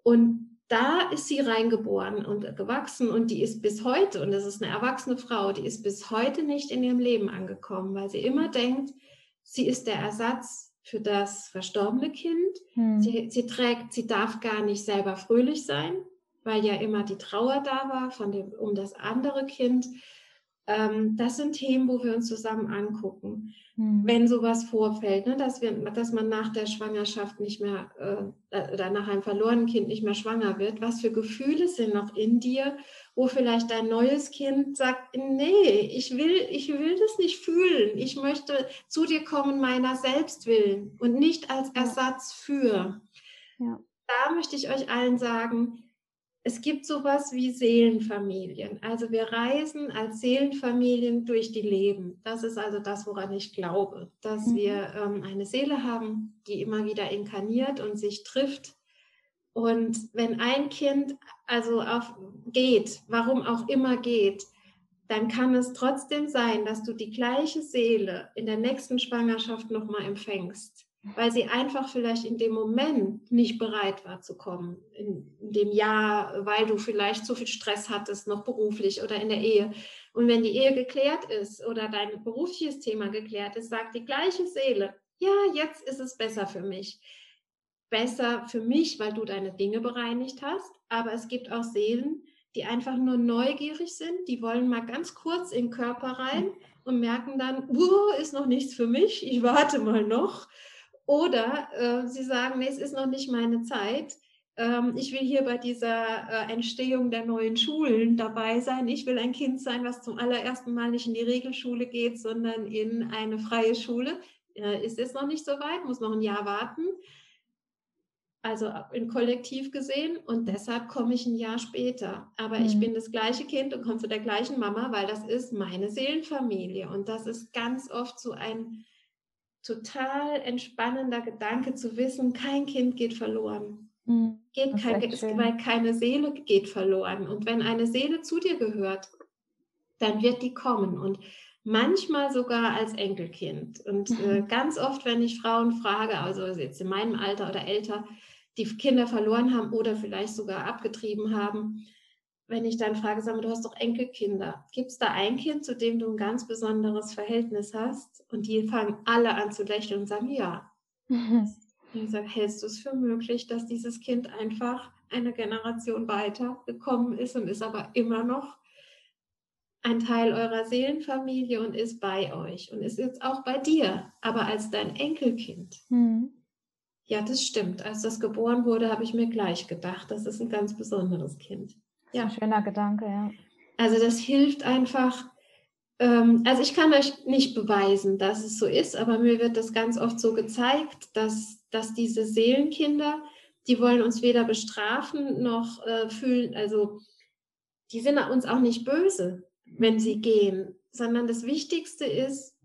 Und da ist sie reingeboren und gewachsen und die ist bis heute, und das ist eine erwachsene Frau, die ist bis heute nicht in ihrem Leben angekommen, weil sie immer denkt, sie ist der Ersatz für das verstorbene Kind. Mhm. Sie, sie trägt, sie darf gar nicht selber fröhlich sein, weil ja immer die Trauer da war von dem, um das andere Kind. Ähm, das sind Themen, wo wir uns zusammen angucken, hm. wenn sowas vorfällt, ne, dass, wir, dass man nach der Schwangerschaft nicht mehr äh, oder nach einem verlorenen Kind nicht mehr schwanger wird. Was für Gefühle sind noch in dir, wo vielleicht dein neues Kind sagt, nee, ich will, ich will das nicht fühlen. Ich möchte zu dir kommen meiner selbst willen und nicht als Ersatz für. Ja. Da möchte ich euch allen sagen, es gibt sowas wie Seelenfamilien. Also wir reisen als Seelenfamilien durch die Leben. Das ist also das, woran ich glaube, dass mhm. wir ähm, eine Seele haben, die immer wieder inkarniert und sich trifft. Und wenn ein Kind also auf, geht, warum auch immer geht, dann kann es trotzdem sein, dass du die gleiche Seele in der nächsten Schwangerschaft nochmal empfängst weil sie einfach vielleicht in dem Moment nicht bereit war zu kommen, in, dem Jahr, weil du vielleicht zu viel Stress hattest, noch beruflich oder in der Ehe. Und wenn die Ehe geklärt ist oder dein berufliches Thema geklärt ist, sagt die gleiche Seele, ja, jetzt ist es besser für mich. Besser für mich, weil du deine Dinge bereinigt hast, aber es gibt auch Seelen, die einfach nur neugierig sind, die wollen mal ganz kurz in den Körper rein und merken dann, uh, ist noch nichts für mich, ich warte mal noch oder äh, sie sagen, nee, es ist noch nicht meine Zeit. Ähm, ich will hier bei dieser äh, Entstehung der neuen Schulen dabei sein. Ich will ein Kind sein, was zum allerersten Mal nicht in die Regelschule geht, sondern in eine freie Schule. Äh, ist es noch nicht so weit, muss noch ein Jahr warten. Also in Kollektiv gesehen und deshalb komme ich ein Jahr später. Aber mhm. ich bin das gleiche Kind und komme zu der gleichen Mama, weil das ist meine Seelenfamilie. Und das ist ganz oft so ein total entspannender Gedanke zu wissen, kein Kind geht verloren. Mhm. Geht kein, weil keine Seele geht verloren. Und wenn eine Seele zu dir gehört, dann wird die kommen. Und manchmal sogar als Enkelkind. Und äh, mhm. ganz oft, wenn ich Frauen frage, also jetzt in meinem Alter oder älter, die Kinder verloren haben oder vielleicht sogar abgetrieben haben, wenn ich dann frage, sag mal, du hast doch Enkelkinder. Gibt es da ein Kind, zu dem du ein ganz besonderes Verhältnis hast? Und die fangen alle an zu lächeln und sagen, ja. *laughs* Mhm. Ich sage, hältst du es für möglich, dass dieses Kind einfach eine Generation weiter gekommen ist und ist aber immer noch ein Teil eurer Seelenfamilie und ist bei euch und ist jetzt auch bei dir, aber als dein Enkelkind. Mhm. Ja, das stimmt. Als das geboren wurde, habe ich mir gleich gedacht, das ist ein ganz besonderes Kind. Ja. Schöner Gedanke, ja. Also das hilft einfach. Ähm, also ich kann euch nicht beweisen, dass es so ist, aber mir wird das ganz oft so gezeigt, dass, dass diese Seelenkinder, die wollen uns weder bestrafen noch äh, fühlen, also die sind uns auch nicht böse wenn sie gehen, sondern das Wichtigste ist,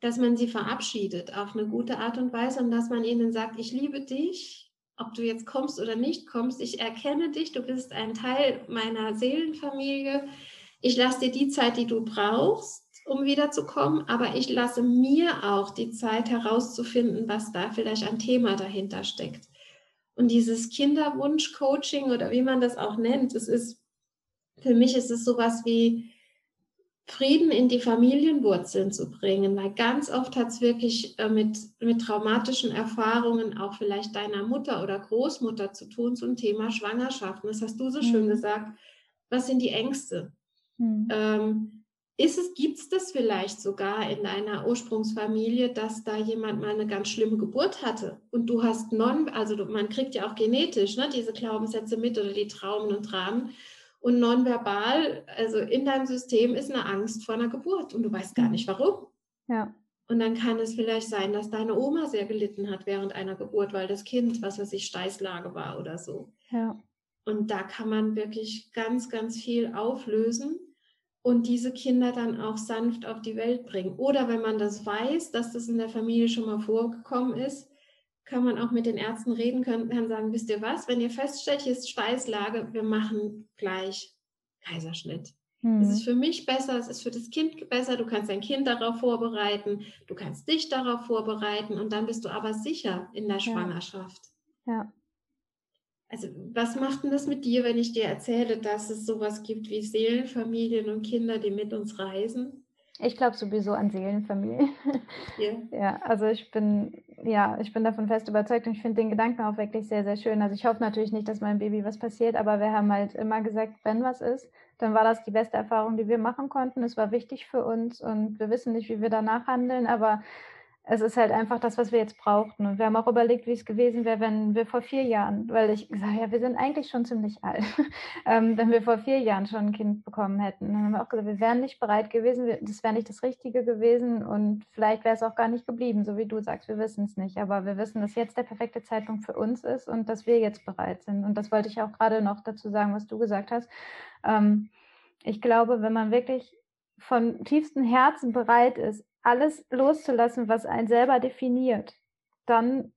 dass man sie verabschiedet auf eine gute Art und Weise und dass man ihnen sagt, ich liebe dich, ob du jetzt kommst oder nicht kommst, ich erkenne dich, du bist ein Teil meiner Seelenfamilie, ich lasse dir die Zeit, die du brauchst, um wiederzukommen, aber ich lasse mir auch die Zeit herauszufinden, was da vielleicht ein Thema dahinter steckt. Und dieses Kinderwunsch-Coaching oder wie man das auch nennt, es ist für mich ist es sowas wie Frieden in die Familienwurzeln zu bringen, weil ganz oft hat es wirklich äh, mit, mit traumatischen Erfahrungen auch vielleicht deiner Mutter oder Großmutter zu tun zum Thema Schwangerschaft. Und das hast du so mhm. schön gesagt. Was sind die Ängste? Mhm. Ähm, ist es, gibt es das vielleicht sogar in deiner Ursprungsfamilie, dass da jemand mal eine ganz schlimme Geburt hatte und du hast non, also man kriegt ja auch genetisch ne, diese Glaubenssätze mit oder die Traumen und Dramen und nonverbal, also in deinem System ist eine Angst vor einer Geburt und du weißt gar mhm. nicht warum. Ja. Und dann kann es vielleicht sein, dass deine Oma sehr gelitten hat während einer Geburt, weil das Kind, was weiß ich, Steißlage war oder so. Ja. Und da kann man wirklich ganz, ganz viel auflösen und diese Kinder dann auch sanft auf die Welt bringen. Oder wenn man das weiß, dass das in der Familie schon mal vorgekommen ist, kann man auch mit den Ärzten reden, können, kann sagen, wisst ihr was, wenn ihr feststellt, hier ist Steißlage, wir machen gleich Kaiserschnitt. Mhm. Es ist für mich besser, es ist für das Kind besser, du kannst dein Kind darauf vorbereiten, du kannst dich darauf vorbereiten und dann bist du aber sicher in der Schwangerschaft. Ja. ja. Also was macht denn das mit dir, wenn ich dir erzähle, dass es sowas gibt wie Seelenfamilien und Kinder, die mit uns reisen? Ich glaube sowieso an Seelenfamilie. *laughs* Yeah. Ja, also ich bin, ja, ich bin davon fest überzeugt und ich finde den Gedanken auch wirklich sehr, sehr schön. Also ich hoffe natürlich nicht, dass meinem Baby was passiert, aber wir haben halt immer gesagt, wenn was ist, dann war das die beste Erfahrung, die wir machen konnten. Es war wichtig für uns und wir wissen nicht, wie wir danach handeln, aber es ist halt einfach das, was wir jetzt brauchten. Und wir haben auch überlegt, wie es gewesen wäre, wenn wir vor vier Jahren, weil ich gesagt ja, wir sind eigentlich schon ziemlich alt, *laughs* ähm, wenn wir vor vier Jahren schon ein Kind bekommen hätten. Dann haben wir auch gesagt, wir wären nicht bereit gewesen, das wäre nicht das Richtige gewesen und vielleicht wäre es auch gar nicht geblieben, so wie du sagst, wir wissen es nicht. Aber wir wissen, dass jetzt der perfekte Zeitpunkt für uns ist und dass wir jetzt bereit sind. Und das wollte ich auch gerade noch dazu sagen, was du gesagt hast. Ähm, ich glaube, wenn man wirklich von tiefstem Herzen bereit ist, alles loszulassen, was einen selber definiert, dann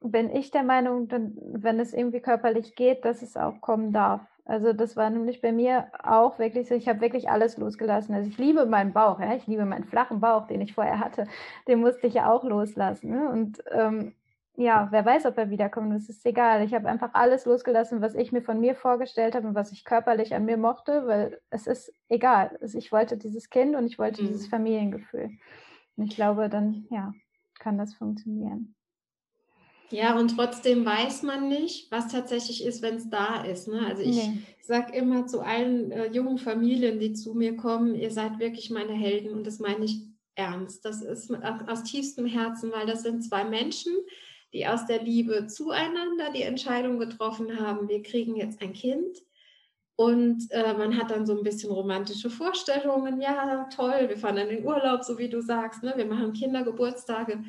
bin ich der Meinung, wenn es irgendwie körperlich geht, dass es auch kommen darf. Also das war nämlich bei mir auch wirklich so, ich habe wirklich alles losgelassen. Also ich liebe meinen Bauch, ja, ich liebe meinen flachen Bauch, den ich vorher hatte, den musste ich ja auch loslassen. Ne? Und ähm, ja, wer weiß, ob er wiederkommt, das ist egal. Ich habe einfach alles losgelassen, was ich mir von mir vorgestellt habe und was ich körperlich an mir mochte, weil es ist egal. Also ich wollte dieses Kind und ich wollte mhm. dieses Familiengefühl. Und ich glaube, dann, ja, kann das funktionieren. Ja, und trotzdem weiß man nicht, was tatsächlich ist, wenn es da ist. Ne? Also ich nee. sage immer zu allen äh, jungen Familien, die zu mir kommen, ihr seid wirklich meine Helden und das meine ich ernst. Das ist aus tiefstem Herzen, weil das sind zwei Menschen, die aus der Liebe zueinander die Entscheidung getroffen haben, wir kriegen jetzt ein Kind. Und äh, man hat dann so ein bisschen romantische Vorstellungen. Ja, toll, wir fahren in den Urlaub, so wie du sagst. Ne? Wir machen Kindergeburtstage.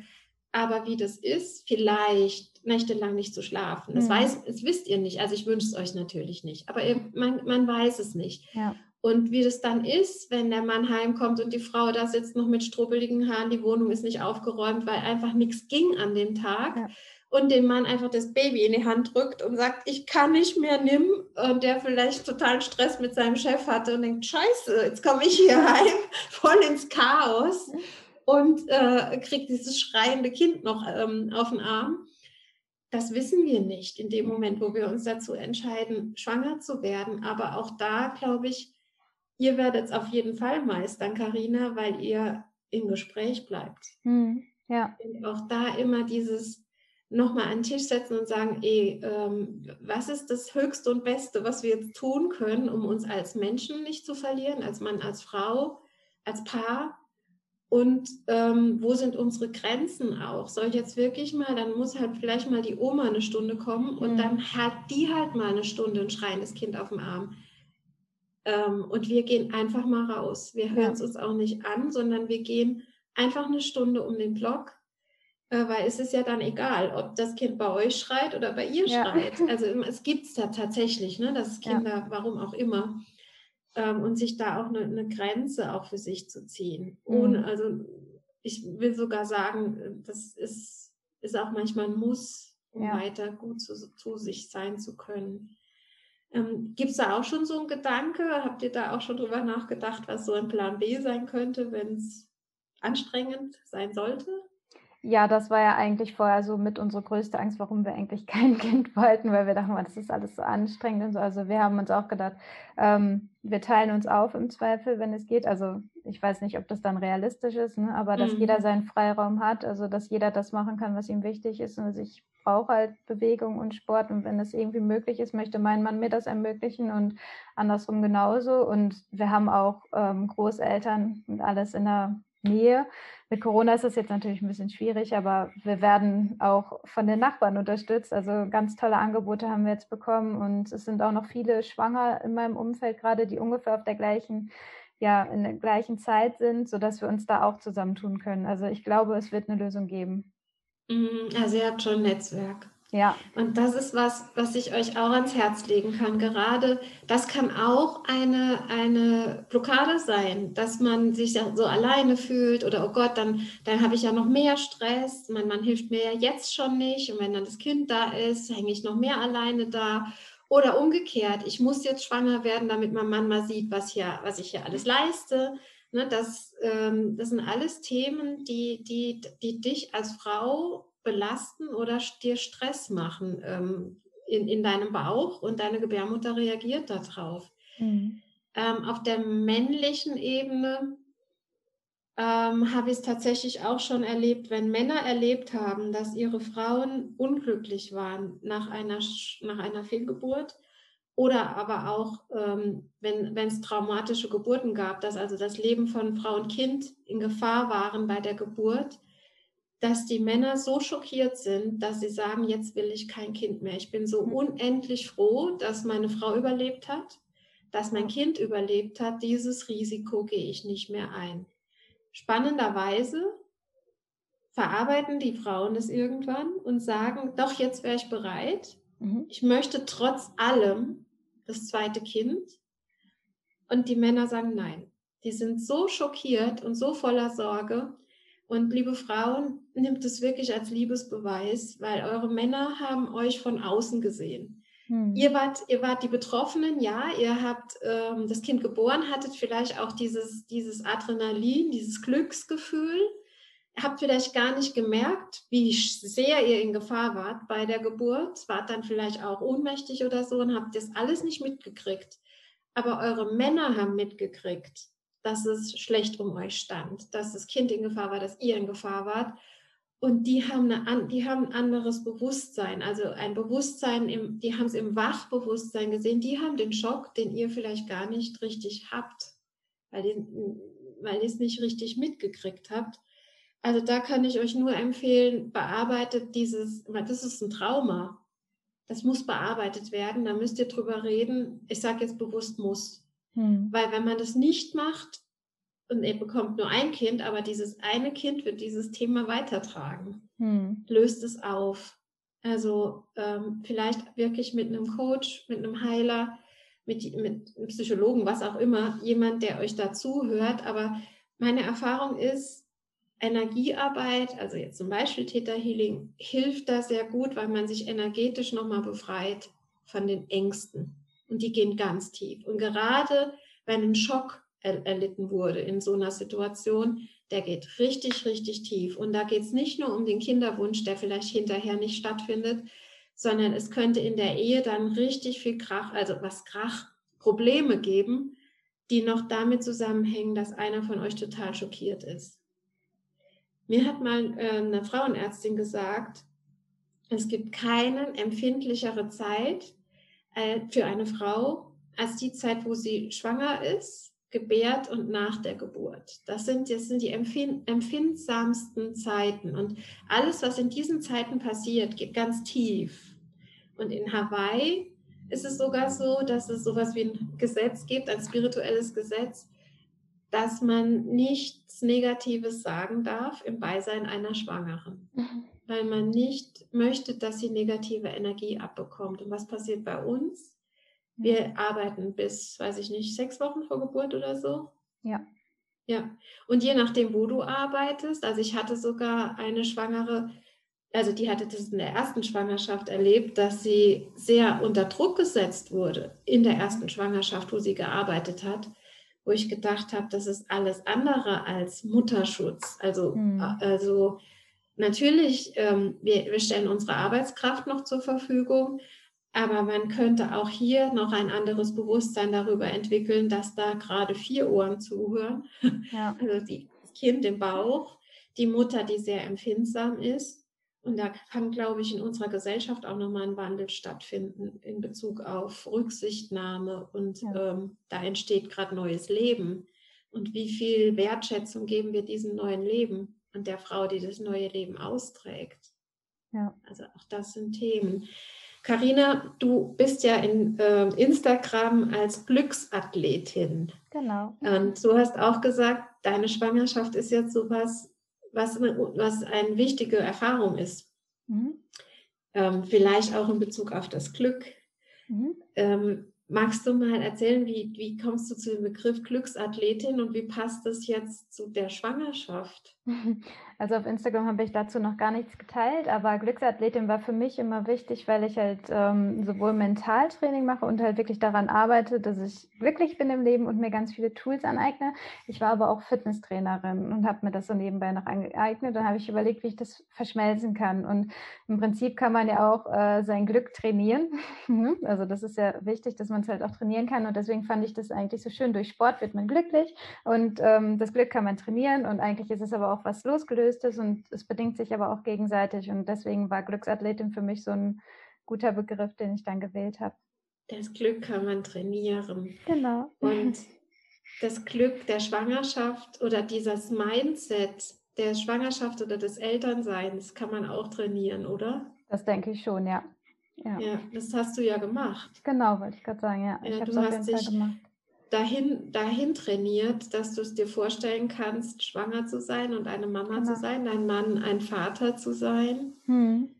Aber wie das ist, vielleicht nächtelang nicht zu schlafen. Das, mhm. weiß, das wisst ihr nicht. Also ich wünsche es euch natürlich nicht. Aber ihr, man, man weiß es nicht. Ja. Und wie das dann ist, wenn der Mann heimkommt und die Frau da sitzt noch mit strubbeligen Haaren, die Wohnung ist nicht aufgeräumt, weil einfach nichts ging an dem Tag. Ja. Und dem Mann einfach das Baby in die Hand drückt und sagt, ich kann nicht mehr, nimm. Und der vielleicht totalen Stress mit seinem Chef hatte und denkt, scheiße, jetzt komme ich hier *laughs* heim, voll ins Chaos und äh, kriegt dieses schreiende Kind noch ähm, auf den Arm. Das wissen wir nicht in dem Moment, wo wir uns dazu entscheiden, schwanger zu werden. Aber auch da, glaube ich, ihr werdet es auf jeden Fall meistern, Karina, weil ihr im Gespräch bleibt. Hm, ja. Und auch da immer dieses nochmal an den Tisch setzen und sagen, ey, ähm, was ist das Höchste und Beste, was wir jetzt tun können, um uns als Menschen nicht zu verlieren, als Mann, als Frau, als Paar? Und ähm, wo sind unsere Grenzen auch? Soll jetzt wirklich mal, dann muss halt vielleicht mal die Oma eine Stunde kommen und mhm. dann hat die halt mal eine Stunde ein schreiendes Kind auf dem Arm. Ähm, und wir gehen einfach mal raus. Wir hören es uns auch nicht an, sondern wir gehen einfach eine Stunde um den Block, äh, weil es ist ja dann egal, ob das Kind bei euch schreit oder bei ihr ja. schreit. *laughs* Also es gibt es da tatsächlich, ne, dass Kinder, ja. warum auch immer, ähm, und sich da auch eine, eine, Grenze auch für sich zu ziehen. Ohne, mhm. also ich will sogar sagen, das ist, ist auch manchmal ein Muss, um ja. weiter gut zu, zu sich sein zu können. Ähm, Gibt es da auch schon so einen Gedanke? Habt ihr da auch schon drüber nachgedacht, was so ein Plan B sein könnte, wenn es anstrengend sein sollte? Ja, das war ja eigentlich vorher so mit unserer größte Angst, warum wir eigentlich *laughs* kein Kind wollten, weil wir dachten, das ist alles so anstrengend und so. Also wir haben uns auch gedacht, ähm, wir teilen uns auf im Zweifel, wenn es geht. Also ich weiß nicht, ob das dann realistisch ist, ne? aber dass mhm. jeder seinen Freiraum hat, also dass jeder das machen kann, was ihm wichtig ist. Und ich brauche halt Bewegung und Sport und wenn es irgendwie möglich ist, möchte mein Mann mir das ermöglichen und andersrum genauso. Und wir haben auch ähm, Großeltern und alles in der Nähe. Mit Corona ist das jetzt natürlich ein bisschen schwierig, aber wir werden auch von den Nachbarn unterstützt. Also ganz tolle Angebote haben wir jetzt bekommen und es sind auch noch viele Schwanger in meinem Umfeld gerade, die ungefähr auf der gleichen ja, in der gleichen Zeit sind, sodass wir uns da auch zusammentun können. Also ich glaube, es wird eine Lösung geben. Mhm, also ihr habt schon ein Netzwerk. Ja. Und das ist was, was ich euch auch ans Herz legen kann. Gerade das kann auch eine, eine Blockade sein, dass man sich so alleine fühlt oder oh Gott, dann, dann habe ich ja noch mehr Stress. Mein Mann hilft mir ja jetzt schon nicht. Und wenn dann das Kind da ist, hänge ich noch mehr alleine da. Oder umgekehrt, ich muss jetzt schwanger werden, damit mein Mann mal sieht, was, hier, was ich hier alles leiste. Ne, das, ähm, das sind alles Themen, die, die, die dich als Frau belasten oder dir Stress machen ähm, in, in deinem Bauch und deine Gebärmutter reagiert darauf. Mhm. Ähm, auf der männlichen Ebene ähm, habe ich es tatsächlich auch schon erlebt, wenn Männer erlebt haben, dass ihre Frauen unglücklich waren nach einer, nach einer Fehlgeburt oder aber auch, ähm, wenn es traumatische Geburten gab, dass also das Leben von Frau und Kind in Gefahr waren bei der Geburt, dass die Männer so schockiert sind, dass sie sagen, jetzt will ich kein Kind mehr. Ich bin so mhm. unendlich froh, dass meine Frau überlebt hat, dass mein Kind überlebt hat. Dieses Risiko gehe ich nicht mehr ein. Spannenderweise verarbeiten die Frauen es irgendwann und sagen, doch, jetzt wäre ich bereit. Mhm. Ich möchte trotz allem das zweite Kind. Und die Männer sagen nein. Die sind so schockiert und so voller Sorge, und liebe Frauen, nimmt es wirklich als Liebesbeweis, weil eure Männer haben euch von außen gesehen. Hm. Ihr, wart, ihr wart die Betroffenen, ja, ihr habt ähm, das Kind geboren, hattet vielleicht auch dieses, dieses Adrenalin, dieses Glücksgefühl, habt vielleicht gar nicht gemerkt, wie sehr ihr in Gefahr wart bei der Geburt, wart dann vielleicht auch ohnmächtig oder so und habt das alles nicht mitgekriegt. Aber eure Männer haben mitgekriegt, dass es schlecht um euch stand, dass das Kind in Gefahr war, dass ihr in Gefahr wart. Und die haben, eine, die haben ein anderes Bewusstsein, also ein Bewusstsein, im, die haben es im Wachbewusstsein gesehen, die haben den Schock, den ihr vielleicht gar nicht richtig habt, weil ihr, weil ihr es nicht richtig mitgekriegt habt. Also da kann ich euch nur empfehlen, bearbeitet dieses, das ist ein Trauma. Das muss bearbeitet werden, da müsst ihr drüber reden. Ich sage jetzt bewusst muss. Hm. Weil wenn man das nicht macht und er bekommt nur ein Kind, aber dieses eine Kind wird dieses Thema weitertragen, hm. löst es auf. Also ähm, vielleicht wirklich mit einem Coach, mit einem Heiler mit, mit Psychologen, was auch immer, jemand, der euch dazu hört. Aber meine Erfahrung ist, Energiearbeit, also jetzt zum Beispiel Theta Healing, hilft da sehr gut, weil man sich energetisch nochmal befreit von den Ängsten. Und die gehen ganz tief. Und gerade wenn ein Schock er erlitten wurde in so einer Situation, der geht richtig, richtig tief. Und da geht es nicht nur um den Kinderwunsch, der vielleicht hinterher nicht stattfindet, sondern es könnte in der Ehe dann richtig viel Krach, also was Krach, Probleme geben, die noch damit zusammenhängen, dass einer von euch total schockiert ist. Mir hat mal äh, eine Frauenärztin gesagt, es gibt keine empfindlichere Zeit äh, für eine Frau als die Zeit, wo sie schwanger ist, gebärt und nach der Geburt. Das sind, das sind die empfindsamsten Zeiten. Und alles, was in diesen Zeiten passiert, geht ganz tief. Und in Hawaii ist es sogar so, dass es sowas wie ein Gesetz gibt, ein spirituelles Gesetz, dass man nichts Negatives sagen darf im Beisein einer Schwangeren. Mhm. Weil man nicht möchte, dass sie negative Energie abbekommt. Und was passiert bei uns? Wir arbeiten bis, weiß ich nicht, sechs Wochen vor Geburt oder so. Ja. Ja. Und je nachdem, wo du arbeitest, also ich hatte sogar eine Schwangere, also die hatte das in der ersten Schwangerschaft erlebt, dass sie sehr unter Druck gesetzt wurde in der ersten Schwangerschaft, wo sie gearbeitet hat, wo ich gedacht habe, das ist alles andere als Mutterschutz. Also, mhm. also natürlich, ähm, wir, wir stellen unsere Arbeitskraft noch zur Verfügung, aber man könnte auch hier noch ein anderes Bewusstsein darüber entwickeln, dass da gerade vier Ohren zuhören. Ja. *laughs* Also die, das Kind im Bauch, die Mutter, die sehr empfindsam ist. Und da kann, glaube ich, in unserer Gesellschaft auch nochmal ein Wandel stattfinden in Bezug auf Rücksichtnahme. Und ja. ähm, da entsteht gerade neues Leben. Und wie viel Wertschätzung geben wir diesem neuen Leben und der Frau, die das neue Leben austrägt? Ja. Also auch das sind Themen. Karina, du bist ja in äh, Instagram als Glücksathletin. Genau. Und du hast auch gesagt, deine Schwangerschaft ist jetzt sowas, was, was eine wichtige Erfahrung ist. Mhm. Ähm, vielleicht auch in Bezug auf das Glück. Mhm. Ähm, magst du mal erzählen, wie, wie kommst du zu dem Begriff Glücksathletin und wie passt das jetzt zu der Schwangerschaft? *laughs* Also auf Instagram habe ich dazu noch gar nichts geteilt, aber Glücksathletin war für mich immer wichtig, weil ich halt ähm, sowohl Mentaltraining mache und halt wirklich daran arbeite, dass ich glücklich bin im Leben und mir ganz viele Tools aneigne. Ich war aber auch Fitnesstrainerin und habe mir das so nebenbei noch angeeignet. Dann habe ich überlegt, wie ich das verschmelzen kann. Und im Prinzip kann man ja auch äh, sein Glück trainieren. *laughs* Mhm. also das ist ja wichtig, dass man es halt auch trainieren kann. Und deswegen fand ich das eigentlich so schön. Durch Sport wird man glücklich und ähm, das Glück kann man trainieren. Und eigentlich ist es aber auch was losgelöst ist und es bedingt sich aber auch gegenseitig. Und deswegen war Glücksathletin für mich so ein guter Begriff, den ich dann gewählt habe. Das Glück kann man trainieren. Genau. Und *laughs* das Glück der Schwangerschaft oder dieses Mindset der Schwangerschaft oder des Elternseins kann man auch trainieren, oder? Das denke ich schon, ja. Ja, ja das hast du ja gemacht. Genau, wollte ich gerade sagen, ja. ja ich du hast dich gemacht dahin, dahin trainiert, dass du es dir vorstellen kannst, schwanger zu sein und eine Mama genau. zu sein, dein Mann ein Vater zu sein. Hm.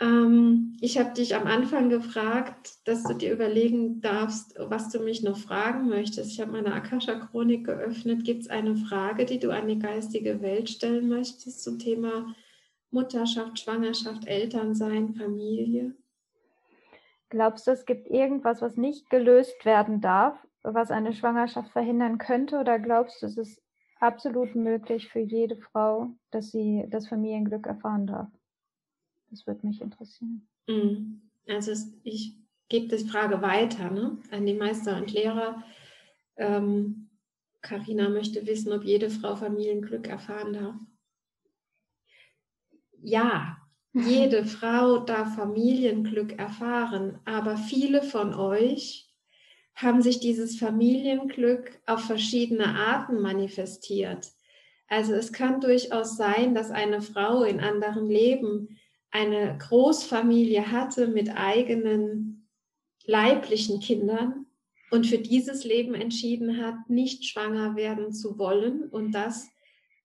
Ähm, ich habe dich am Anfang gefragt, dass du dir überlegen darfst, was du mich noch fragen möchtest. Ich habe meine Akasha-Chronik geöffnet. Gibt es eine Frage, die du an die geistige Welt stellen möchtest zum Thema Mutterschaft, Schwangerschaft, Elternsein, Familie? Glaubst du, es gibt irgendwas, was nicht gelöst werden darf was eine Schwangerschaft verhindern könnte? Oder glaubst du, es ist absolut möglich für jede Frau, dass sie das Familienglück erfahren darf? Das würde mich interessieren. Mhm. Also ich gebe die Frage weiter ne, an die Meister und Lehrer. Karina ähm, möchte wissen, ob jede Frau Familienglück erfahren darf. Ja, jede *laughs* Frau darf Familienglück erfahren, aber viele von euch haben sich dieses Familienglück auf verschiedene Arten manifestiert. Also es kann durchaus sein, dass eine Frau in anderen Leben eine Großfamilie hatte mit eigenen leiblichen Kindern und für dieses Leben entschieden hat, nicht schwanger werden zu wollen und das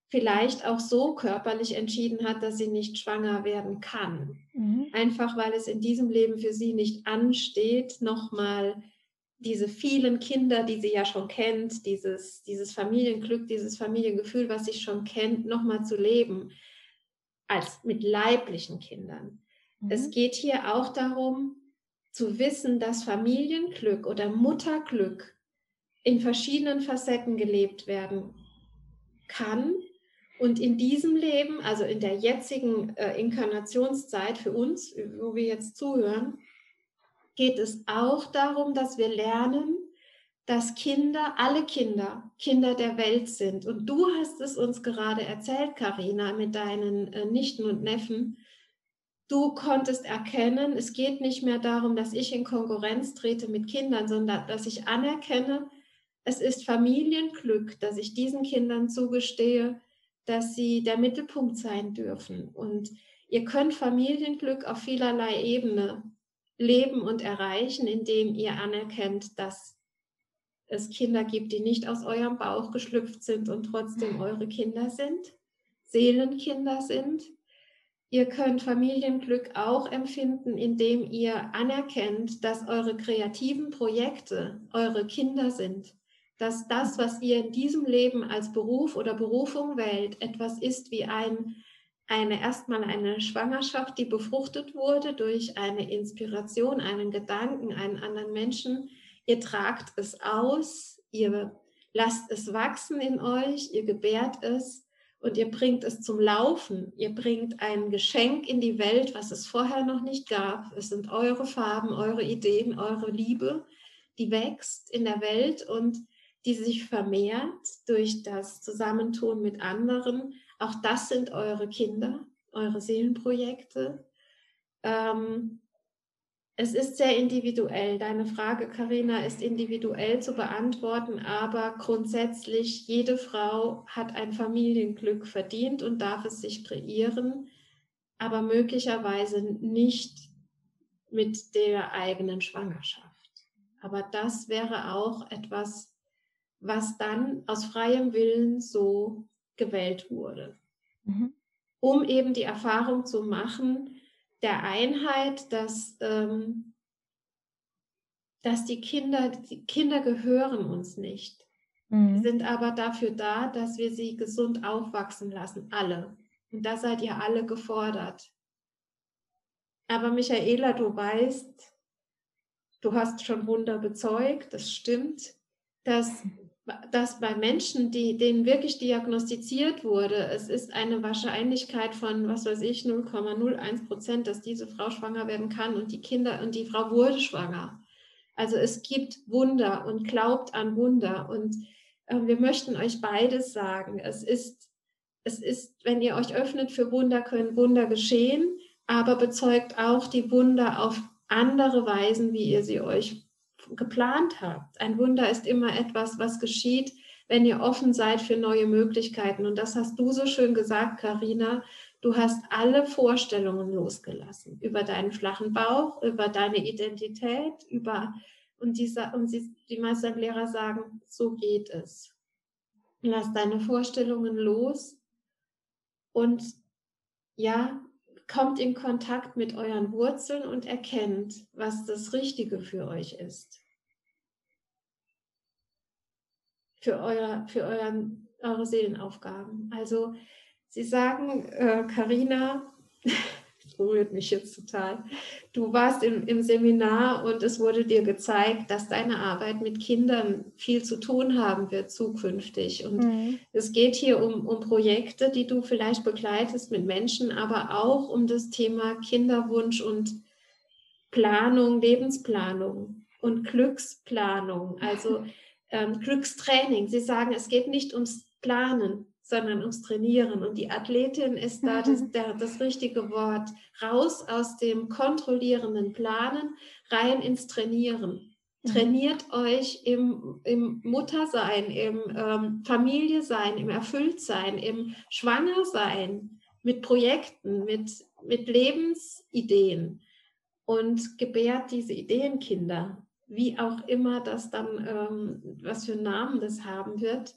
vielleicht auch so körperlich entschieden hat, dass sie nicht schwanger werden kann. Mhm. Einfach weil es in diesem Leben für sie nicht ansteht, nochmal diese vielen Kinder, die sie ja schon kennt, dieses, dieses Familienglück, dieses Familiengefühl, was sie schon kennt, nochmal zu leben, als mit leiblichen Kindern. Mhm. Es geht hier auch darum, zu wissen, dass Familienglück oder Mutterglück in verschiedenen Facetten gelebt werden kann. Und in diesem Leben, also in der jetzigen äh, Inkarnationszeit für uns, wo wir jetzt zuhören, geht es auch darum, dass wir lernen, dass Kinder, alle Kinder, Kinder der Welt sind. Und du hast es uns gerade erzählt, Karina, mit deinen äh, Nichten und Neffen. Du konntest erkennen, es geht nicht mehr darum, dass ich in Konkurrenz trete mit Kindern, sondern dass ich anerkenne, es ist Familienglück, dass ich diesen Kindern zugestehe, dass sie der Mittelpunkt sein dürfen. Und ihr könnt Familienglück auf vielerlei Ebene leben und erreichen, indem ihr anerkennt, dass es Kinder gibt, die nicht aus eurem Bauch geschlüpft sind und trotzdem eure Kinder sind, Seelenkinder sind. Ihr könnt Familienglück auch empfinden, indem ihr anerkennt, dass eure kreativen Projekte eure Kinder sind, dass das, was ihr in diesem Leben als Beruf oder Berufung wählt, etwas ist wie ein eine erstmal eine Schwangerschaft, die befruchtet wurde durch eine Inspiration, einen Gedanken, einen anderen Menschen. Ihr tragt es aus, ihr lasst es wachsen in euch, ihr gebärt es und ihr bringt es zum Laufen. Ihr bringt ein Geschenk in die Welt, was es vorher noch nicht gab. Es sind eure Farben, eure Ideen, eure Liebe, die wächst in der Welt und die sich vermehrt durch das Zusammentun mit anderen auch das sind eure Kinder, eure Seelenprojekte. Ähm, es ist sehr individuell. Deine Frage, Karina, ist individuell zu beantworten, aber grundsätzlich jede Frau hat ein Familienglück verdient und darf es sich kreieren, aber möglicherweise nicht mit der eigenen Schwangerschaft. Aber das wäre auch etwas, was dann aus freiem Willen so gewählt wurde, mhm. um eben die Erfahrung zu machen der Einheit, dass, ähm, dass die Kinder, die Kinder gehören uns nicht, mhm. sind aber dafür da, dass wir sie gesund aufwachsen lassen, alle. Und da seid ihr alle gefordert. Aber Michaela, du weißt, du hast schon Wunder bezeugt, das stimmt, dass *laughs* dass bei Menschen, die, denen wirklich diagnostiziert wurde, es ist eine Wahrscheinlichkeit von, was weiß ich, 0,01 Prozent, dass diese Frau schwanger werden kann und die Kinder und die Frau wurde schwanger. Also es gibt Wunder und glaubt an Wunder und äh, wir möchten euch beides sagen. Es ist, es ist, wenn ihr euch öffnet für Wunder, können Wunder geschehen, aber bezeugt auch die Wunder auf andere Weisen, wie ihr sie euch geplant habt. Ein Wunder ist immer etwas, was geschieht, wenn ihr offen seid für neue Möglichkeiten. Und das hast du so schön gesagt, Karina. Du hast alle Vorstellungen losgelassen über deinen flachen Bauch, über deine Identität, über und die, und sie, die meisten Lehrer sagen, so geht es. Lass deine Vorstellungen los und ja, kommt in Kontakt mit euren Wurzeln und erkennt, was das Richtige für euch ist. Für, euer, für euren, eure Seelenaufgaben. Also Sie sagen, Karina, äh, *laughs* berührt mich jetzt total. Du warst im, im Seminar und es wurde dir gezeigt, dass deine Arbeit mit Kindern viel zu tun haben wird zukünftig. Und mhm. es geht hier um, um Projekte, die du vielleicht begleitest mit Menschen, aber auch um das Thema Kinderwunsch und Planung, Lebensplanung und Glücksplanung, also *laughs* ähm, Glückstraining. Sie sagen, es geht nicht ums Planen, sondern ums Trainieren. Und die Athletin ist da das, der, das richtige Wort. Raus aus dem kontrollierenden Planen, rein ins Trainieren. Mhm. Trainiert mhm. euch im, im Muttersein, im ähm, Familie sein, im Erfülltsein, im Schwangersein, mit Projekten, mit, mit Lebensideen und gebärt diese Ideenkinder, wie auch immer das dann, ähm, was für Namen das haben wird.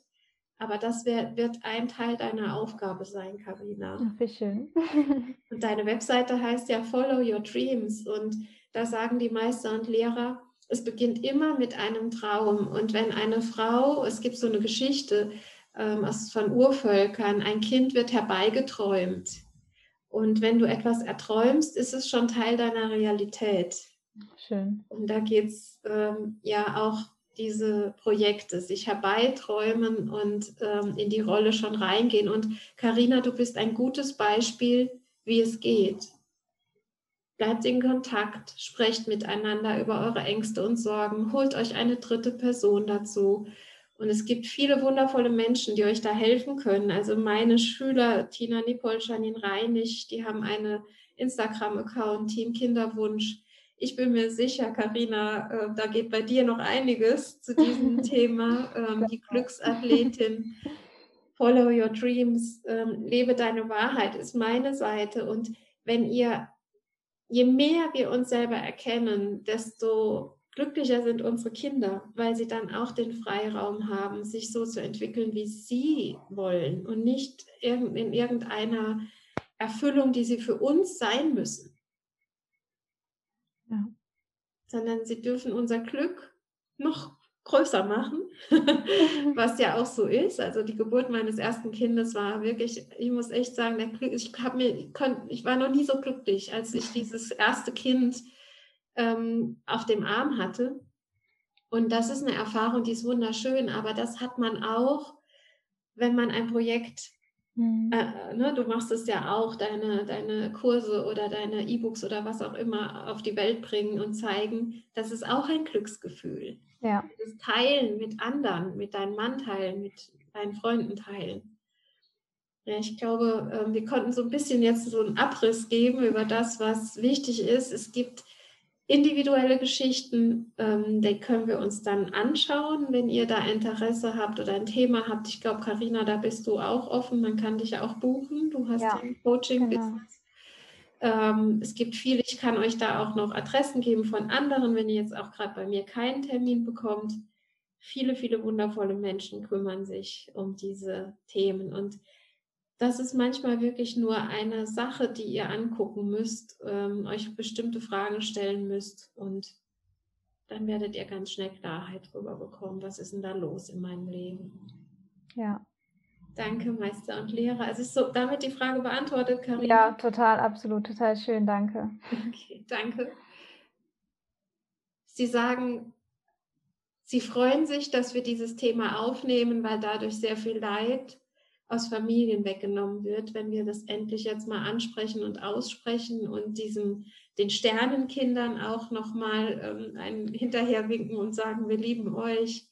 Aber das wär, wird ein Teil deiner Aufgabe sein, Karina. Wie schön. *laughs* und deine Webseite heißt ja Follow Your Dreams. Und da sagen die Meister und Lehrer, es beginnt immer mit einem Traum. Und wenn eine Frau, es gibt so eine Geschichte ähm, von Urvölkern, ein Kind wird herbeigeträumt. Und wenn du etwas erträumst, ist es schon Teil deiner Realität. Schön. Und da geht es ähm, ja auch diese Projekte, sich herbeiträumen und ähm, in die Rolle schon reingehen. Und Karina, du bist ein gutes Beispiel, wie es geht. Bleibt in Kontakt, sprecht miteinander über eure Ängste und Sorgen, holt euch eine dritte Person dazu. Und es gibt viele wundervolle Menschen, die euch da helfen können. Also meine Schüler, Tina Nipol, Janine Reinig, die haben eine Instagram-Account, Team Kinderwunsch. Ich bin mir sicher, Karina, äh, da geht bei dir noch einiges zu diesem *laughs* Thema. Ähm, die Glücksathletin, Follow Your Dreams, ähm, lebe deine Wahrheit ist meine Seite. Und wenn ihr je mehr wir uns selber erkennen, desto glücklicher sind unsere Kinder, weil sie dann auch den Freiraum haben, sich so zu entwickeln, wie sie wollen und nicht in irgendeiner Erfüllung, die sie für uns sein müssen. Ja. Sondern sie dürfen unser Glück noch größer machen, *laughs* was ja auch so ist. Also die Geburt meines ersten Kindes war wirklich, ich muss echt sagen, ich, mir, ich war noch nie so glücklich, als ich dieses erste Kind ähm, auf dem Arm hatte. Und das ist eine Erfahrung, die ist wunderschön, aber das hat man auch, wenn man ein Projekt Mhm. Äh, ne, du machst es ja auch, deine, deine Kurse oder deine E-Books oder was auch immer auf die Welt bringen und zeigen. Das ist auch ein Glücksgefühl. Ja. Das Teilen mit anderen, mit deinem Mann teilen, mit deinen Freunden teilen. Ja, ich glaube, ähm, wir konnten so ein bisschen jetzt so einen Abriss geben über das, was wichtig ist. Es gibt individuelle Geschichten, ähm, die können wir uns dann anschauen, wenn ihr da Interesse habt oder ein Thema habt. Ich glaube, Karina, da bist du auch offen. Man kann dich ja auch buchen. Du hast ja, ein Coaching-Business. Genau. Ähm, es gibt viele, ich kann euch da auch noch Adressen geben von anderen, wenn ihr jetzt auch gerade bei mir keinen Termin bekommt. Viele, viele wundervolle Menschen kümmern sich um diese Themen. Und das ist manchmal wirklich nur eine Sache, die ihr angucken müsst, ähm, euch bestimmte Fragen stellen müsst und dann werdet ihr ganz schnell Klarheit darüber bekommen, was ist denn da los in meinem Leben. Ja. Danke, Meister und Lehrer. Also ist so damit die Frage beantwortet, Karin? Ja, total, absolut, total schön, danke. Okay, danke. Sie sagen, Sie freuen sich, dass wir dieses Thema aufnehmen, weil dadurch sehr viel Leid aus Familien weggenommen wird, wenn wir das endlich jetzt mal ansprechen und aussprechen und diesen den Sternenkindern auch nochmal ähm, ein hinterherwinken und sagen, wir lieben euch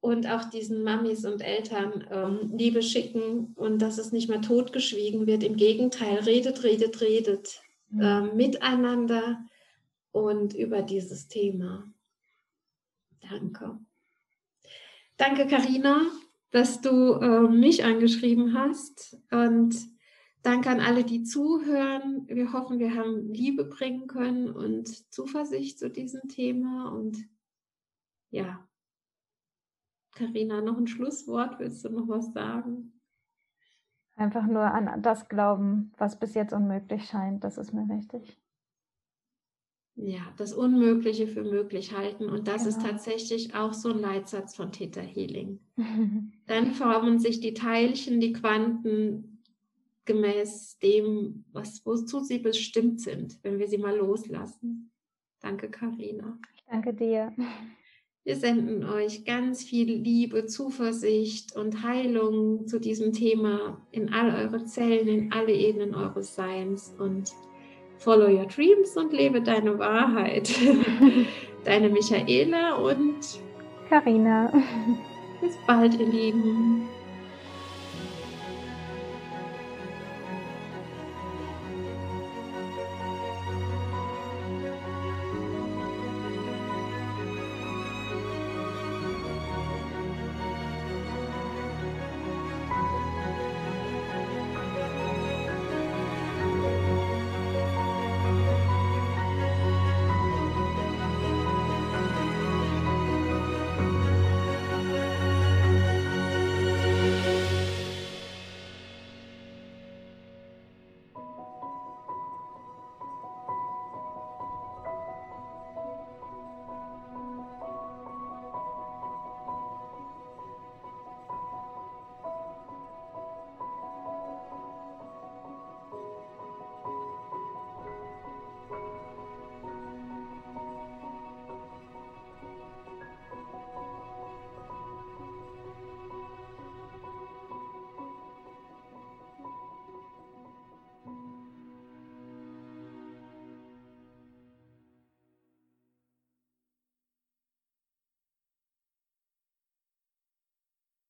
und auch diesen Mamis und Eltern ähm, Liebe schicken und dass es nicht mehr totgeschwiegen wird. Im Gegenteil, redet, redet, redet mhm. äh, miteinander und über dieses Thema. Danke. Danke, Karina dass du äh, mich angeschrieben hast. Und danke an alle, die zuhören. Wir hoffen, wir haben Liebe bringen können und Zuversicht zu diesem Thema. Und ja, Karina, noch ein Schlusswort. Willst du noch was sagen? Einfach nur an das glauben, was bis jetzt unmöglich scheint. Das ist mir wichtig ja, das Unmögliche für möglich halten. Und das genau. ist tatsächlich auch so ein Leitsatz von Theta Healing. *laughs* Dann formen sich die Teilchen, die Quanten gemäß dem, was, wozu sie bestimmt sind, wenn wir sie mal loslassen. Danke, Karina. Danke dir. Wir senden euch ganz viel Liebe, Zuversicht und Heilung zu diesem Thema in all eure Zellen, in alle Ebenen eures Seins und Follow Your Dreams und lebe deine Wahrheit. *laughs* Deine Michaela und Karina. Bis bald, ihr Lieben.